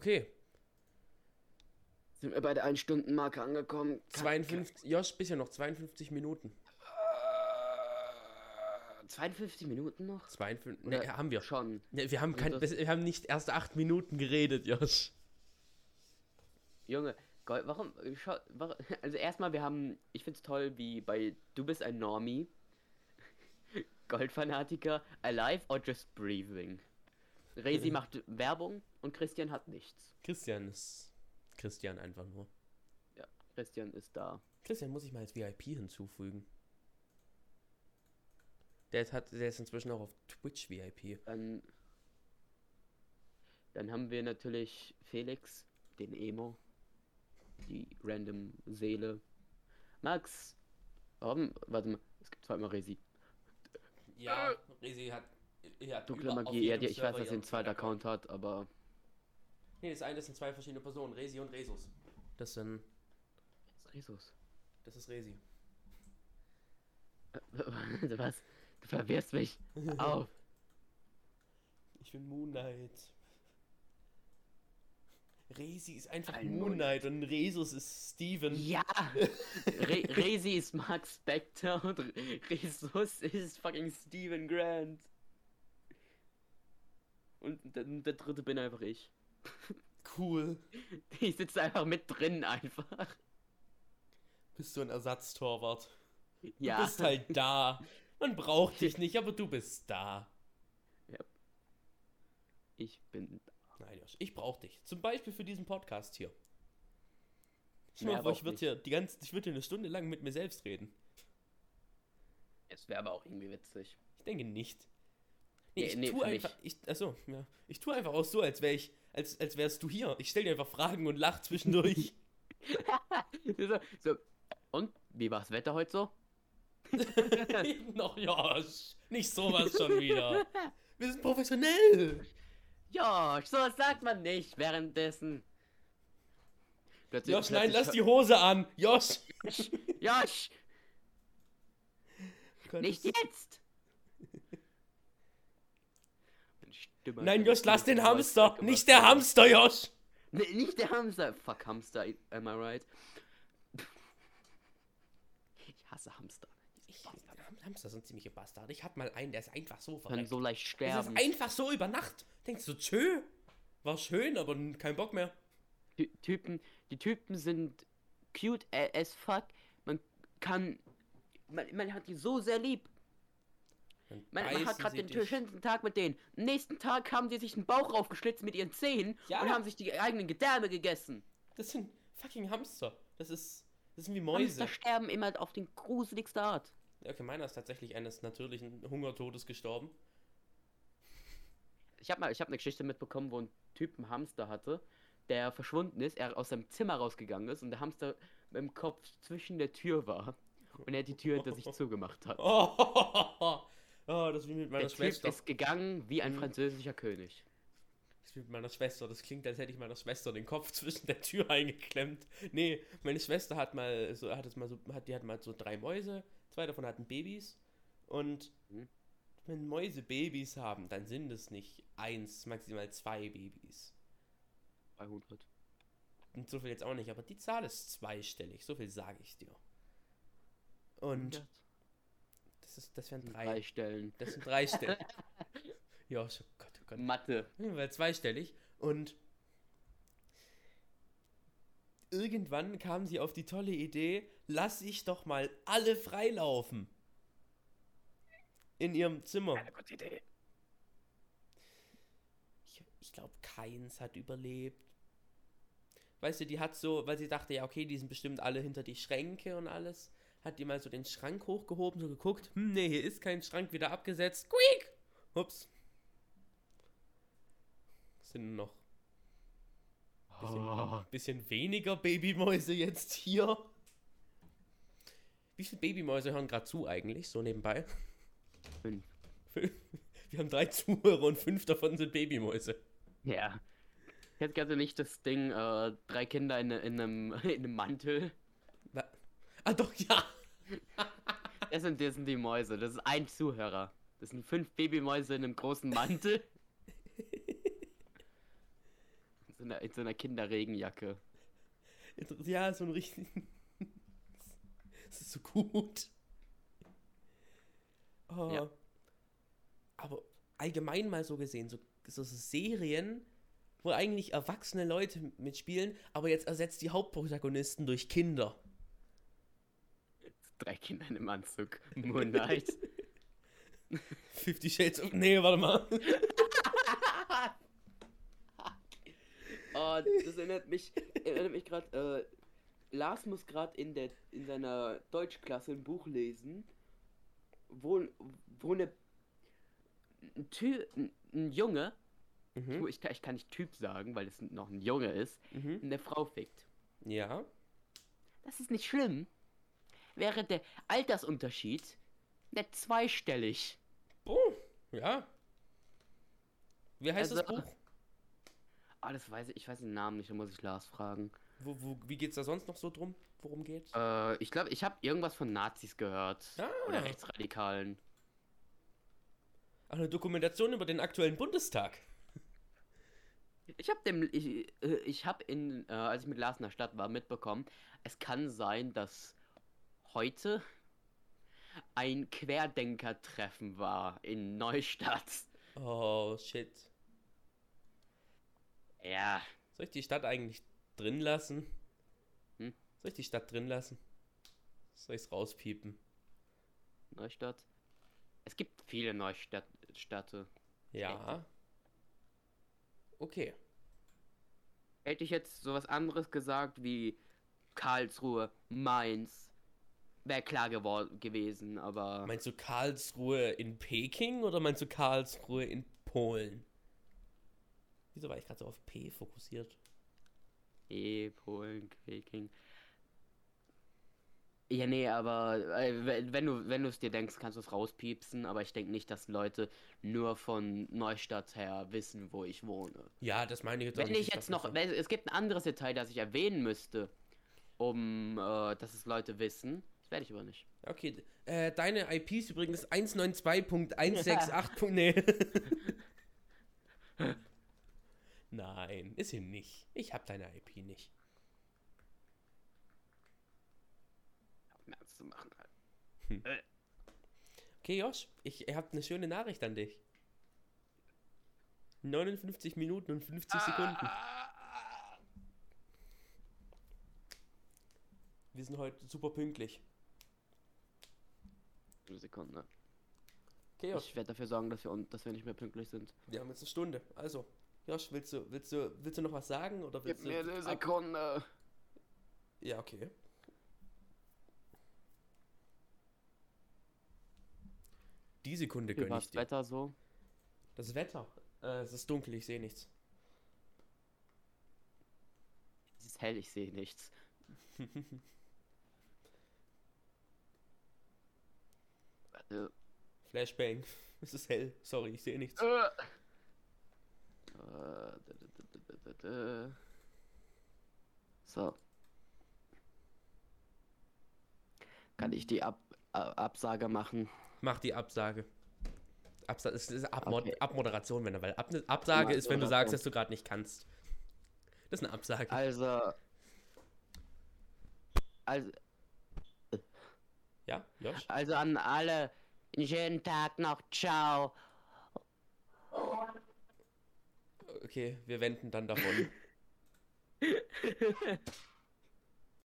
A: Okay,
B: Sind wir bei der 1-Stunden-Marke angekommen?
A: 52, Josh, bisher noch 52 Minuten.
B: Äh, 52 Minuten noch?
A: 52,
B: Oder
A: ne, haben wir.
B: Schon.
A: Ne, wir, haben
B: Also
A: kein,
B: das-
A: wir haben nicht erst 8 Minuten geredet, Josh.
B: Junge, Gold, warum, warum, also erstmal, wir haben, ich find's toll, wie bei Du bist ein Normie, Goldfanatiker, Alive or Just Breathing. Resi macht Werbung und Christian hat nichts.
A: Christian ist. Christian einfach nur.
B: Ja, Christian ist da.
A: Christian muss ich mal als VIP hinzufügen. Der ist, hat, der ist inzwischen auch auf Twitch VIP.
B: Dann, dann haben wir natürlich Felix, den Emo, die random Seele. Max, warum, warte mal, es gibt zweimal Resi.
A: Ja, Resi hat. Hat
B: Dunkle Magie, ja, ich weiß, dass er einen zweiten Account hat, aber
A: Nee, das eine das sind zwei verschiedene Personen, Resi und Resus. Das sind.
B: ist Resus.
A: Das ist Resi.
B: Was? Du verwirrst mich. Auf.
A: Ich bin Moon Knight. Resi ist einfach
B: Ein
A: Moon
B: Moon
A: Knight und Resus ist Steven.
B: Ja! Re Resi ist Mark Spector und Re- Resus ist fucking Steven Grant. Und der, der dritte bin einfach ich.
A: Cool.
B: Ich sitze einfach mit drin einfach.
A: Bist du ein Ersatztorwart?
B: Ja.
A: Du bist halt da. Man braucht dich nicht, aber du bist da.
B: Ich bin.
A: Nein, Josh, ich brauche dich. Zum Beispiel für diesen Podcast hier. Ich, vor, ich würde hier die ganze, ich würde hier eine Stunde lang mit mir selbst reden.
B: Es wäre aber auch irgendwie witzig.
A: Ich denke nicht. Nee,
B: Nee,
A: ich
B: nee,
A: tue einfach,
B: mich.
A: ich, achso, ja. Ich tue einfach auch so, als wäre ich, als, als wärst du hier. Ich stelle dir einfach Fragen und lach zwischendurch.
B: so, so. Und? Wie war das Wetter heute so?
A: Noch, Josh. Nicht sowas schon wieder. Wir sind professionell.
B: Ja, sowas sagt man nicht währenddessen. Plötzlich,
A: Josh, nein,
B: plötzlich
A: lass die Hose an. Josh.
B: Josh, nicht jetzt! Meine Stimme
A: Nein, Josh, lass den Hamster. Nicht der Hamster, Josh.
B: Nee, nicht der Hamster. Fuck Hamster, am I right? Ich hasse Hamster.
A: Ich, Hamster sind ziemliche Bastarde. Ich hatte mal einen, der ist einfach so verreckt.
B: so leicht
A: Das ist
B: sterben.
A: einfach so über Nacht. Denkst du, tschö, war schön, aber kein Bock mehr.
B: Ty Typen, die Typen sind cute as fuck. Man kann, man, man hat die so sehr lieb. Man, man hat gerade
A: sie
B: den schönsten Tag mit denen. Am nächsten Tag haben die sich den Bauch raufgeschlitzt mit ihren Zähnen
A: Ja.
B: und haben sich die eigenen Gedärme gegessen.
A: Das sind fucking Hamster. Das ist. Das sind wie
B: Hamster
A: Mäuse.
B: sterben immer auf den gruseligste Art.
A: Ja, Okay, meiner ist tatsächlich eines natürlichen Hungertodes gestorben.
B: Ich habe mal, ich habe eine Geschichte mitbekommen, wo ein Typ einen Hamster hatte, der verschwunden ist, er aus seinem Zimmer rausgegangen ist und der Hamster mit dem Kopf zwischen der Tür war und er die Tür hinter sich zugemacht hat.
A: Oh, oh, das ist wie mit meiner
B: der Typ
A: Schwester.
B: ist gegangen wie ein
A: Mhm.
B: französischer König.
A: Das ist wie mit meiner Schwester. Das klingt, als hätte ich meiner Schwester den Kopf zwischen der Tür eingeklemmt. Nee, meine Schwester hat mal so, hat es mal so, hat, die hat mal so drei Mäuse, zwei davon hatten Babys. Und
B: Mhm.
A: wenn Mäuse Babys haben, dann sind es nicht eins, maximal zwei Babys.
B: 200.
A: Und so viel jetzt auch nicht, aber die Zahl ist zweistellig, so viel sage ich dir. Und
B: Ja,
A: ist, das wären drei.
B: drei Stellen.
A: Das sind drei Stellen. ja, oh Gott, oh Gott.
B: Mathe.
A: Weil zweistellig. Und irgendwann kam sie auf die tolle Idee, lass ich doch mal alle freilaufen. In ihrem Zimmer.
B: Eine gute Idee.
A: Ich, ich glaube, keins hat überlebt. Weißt du, die hat so, weil sie dachte, ja, okay, die sind bestimmt alle hinter die Schränke und alles. Hat die mal so den Schrank hochgehoben, so geguckt, hm, nee, hier ist kein Schrank, wieder abgesetzt. Quiek! Ups. Sind noch bisschen,
B: Oh.
A: bisschen weniger Babymäuse jetzt hier. Wie viele Babymäuse hören gerade zu eigentlich, so nebenbei?
B: Fünf.
A: Fünf. Wir haben drei Zuhörer und fünf davon sind Babymäuse.
B: Ja. Jetzt gerade nicht das Ding, äh, drei Kinder in, in, einem, in einem Mantel.
A: Ah doch, ja.
B: Das sind, das sind die Mäuse. Das ist ein Zuhörer. Das sind fünf Babymäuse in einem großen Mantel. in, so einer, in so einer Kinderregenjacke.
A: Ja, so ein richtig. Das ist so gut. Oh.
B: Ja.
A: Aber allgemein mal so gesehen, so, so Serien, wo eigentlich erwachsene Leute mitspielen, aber jetzt ersetzt die Hauptprotagonisten durch Kinder.
B: Drei Kinder in einem Anzug. Moonlight.
A: Fifty Shades of. Nee, warte mal.
B: oh, das erinnert mich, erinnert mich gerade, äh, Lars muss gerade in der in seiner Deutschklasse ein Buch lesen, wo, wo eine ein, Tü ein, ein Junge,
A: Mhm.
B: ich, kann, ich kann nicht Typ sagen, weil es noch ein Junge ist,
A: Mhm.
B: eine Frau fickt.
A: Ja.
B: Das ist nicht schlimm. Wäre der Altersunterschied nicht zweistellig.
A: Boah. Ja. Wie heißt das
B: Also-
A: Buch?
B: Ah, das weiß ich, ich weiß den Namen nicht, da muss ich Lars fragen.
A: Wo, wo, wie geht's da sonst noch so drum? Worum geht's?
B: Äh, ich glaube, ich habe irgendwas von Nazis gehört.
A: Ah.
B: Oder Rechtsradikalen.
A: Ach, eine Dokumentation über den aktuellen Bundestag.
B: Ich habe dem, ich, äh, ich habe in, äh, als ich mit Lars in der Stadt war, mitbekommen, es kann sein, dass heute ein Querdenker-Treffen war in Neustadt.
A: Oh, shit.
B: Ja,
A: Soll ich die Stadt eigentlich drin lassen?
B: Hm?
A: Soll ich die Stadt drin lassen? Soll ich's rauspiepen?
B: Neustadt. Es gibt viele Neustädte.
A: Ja. Okay.
B: Hätte ich jetzt sowas anderes gesagt wie Karlsruhe, Mainz, wäre klar geworden gewesen, aber
A: Meinst du Karlsruhe in Peking oder meinst du Karlsruhe in Polen? Wieso war ich gerade so auf P fokussiert?
B: eh, Polen, Peking. Ja, nee, aber äh, we- wenn du wenn du es dir denkst, kannst du es rauspiepsen, aber ich denke nicht, dass Leute nur von Neustadt her wissen, wo ich wohne.
A: Ja, das meine ich jetzt auch
B: Wenn ich jetzt noch, wenn- es gibt ein anderes Detail, das ich erwähnen müsste, um, äh, dass es Leute wissen. Werde ich aber nicht.
A: Okay, äh, deine IP ist übrigens 192.168. nee. Nein, ist sie nicht. Ich habe deine IP nicht.
B: Um ernst zu machen. Halt.
A: Okay, Josh, ich, habt eine schöne Nachricht an dich. 59 Minuten und 50 Sekunden. Wir sind heute super pünktlich.
B: Eine Sekunde.
A: Okay, Josh.
B: Ich werde dafür sorgen, dass wir, dass wir nicht mehr pünktlich sind.
A: Wir haben jetzt eine Stunde. Also, Josh, willst du, willst du, willst du noch was sagen oder willst du? ab-
B: Sekunde.
A: Ja, okay. Die Sekunde
B: Wie
A: gönn
B: war
A: ich
B: das
A: dir.
B: Wetter so?
A: Das Wetter. Äh, es ist dunkel, ich sehe nichts.
B: Es ist hell, ich sehe nichts. Warte.
A: Flashbang. Es ist hell. Sorry, ich sehe nichts.
B: Äh. So. Kann ich die Ab Absage machen?
A: Mach die Absage. Absage ist, ist Abmod
B: Okay.
A: Abmoderation, wenn er weil Ab Absage ist, wenn du sagst, dass du gerade nicht kannst. Das ist eine Absage.
B: Also. Also,
A: Ja, Josh?
B: also an alle. Einen schönen Tag noch. Ciao.
A: Okay, wir wenden dann davon.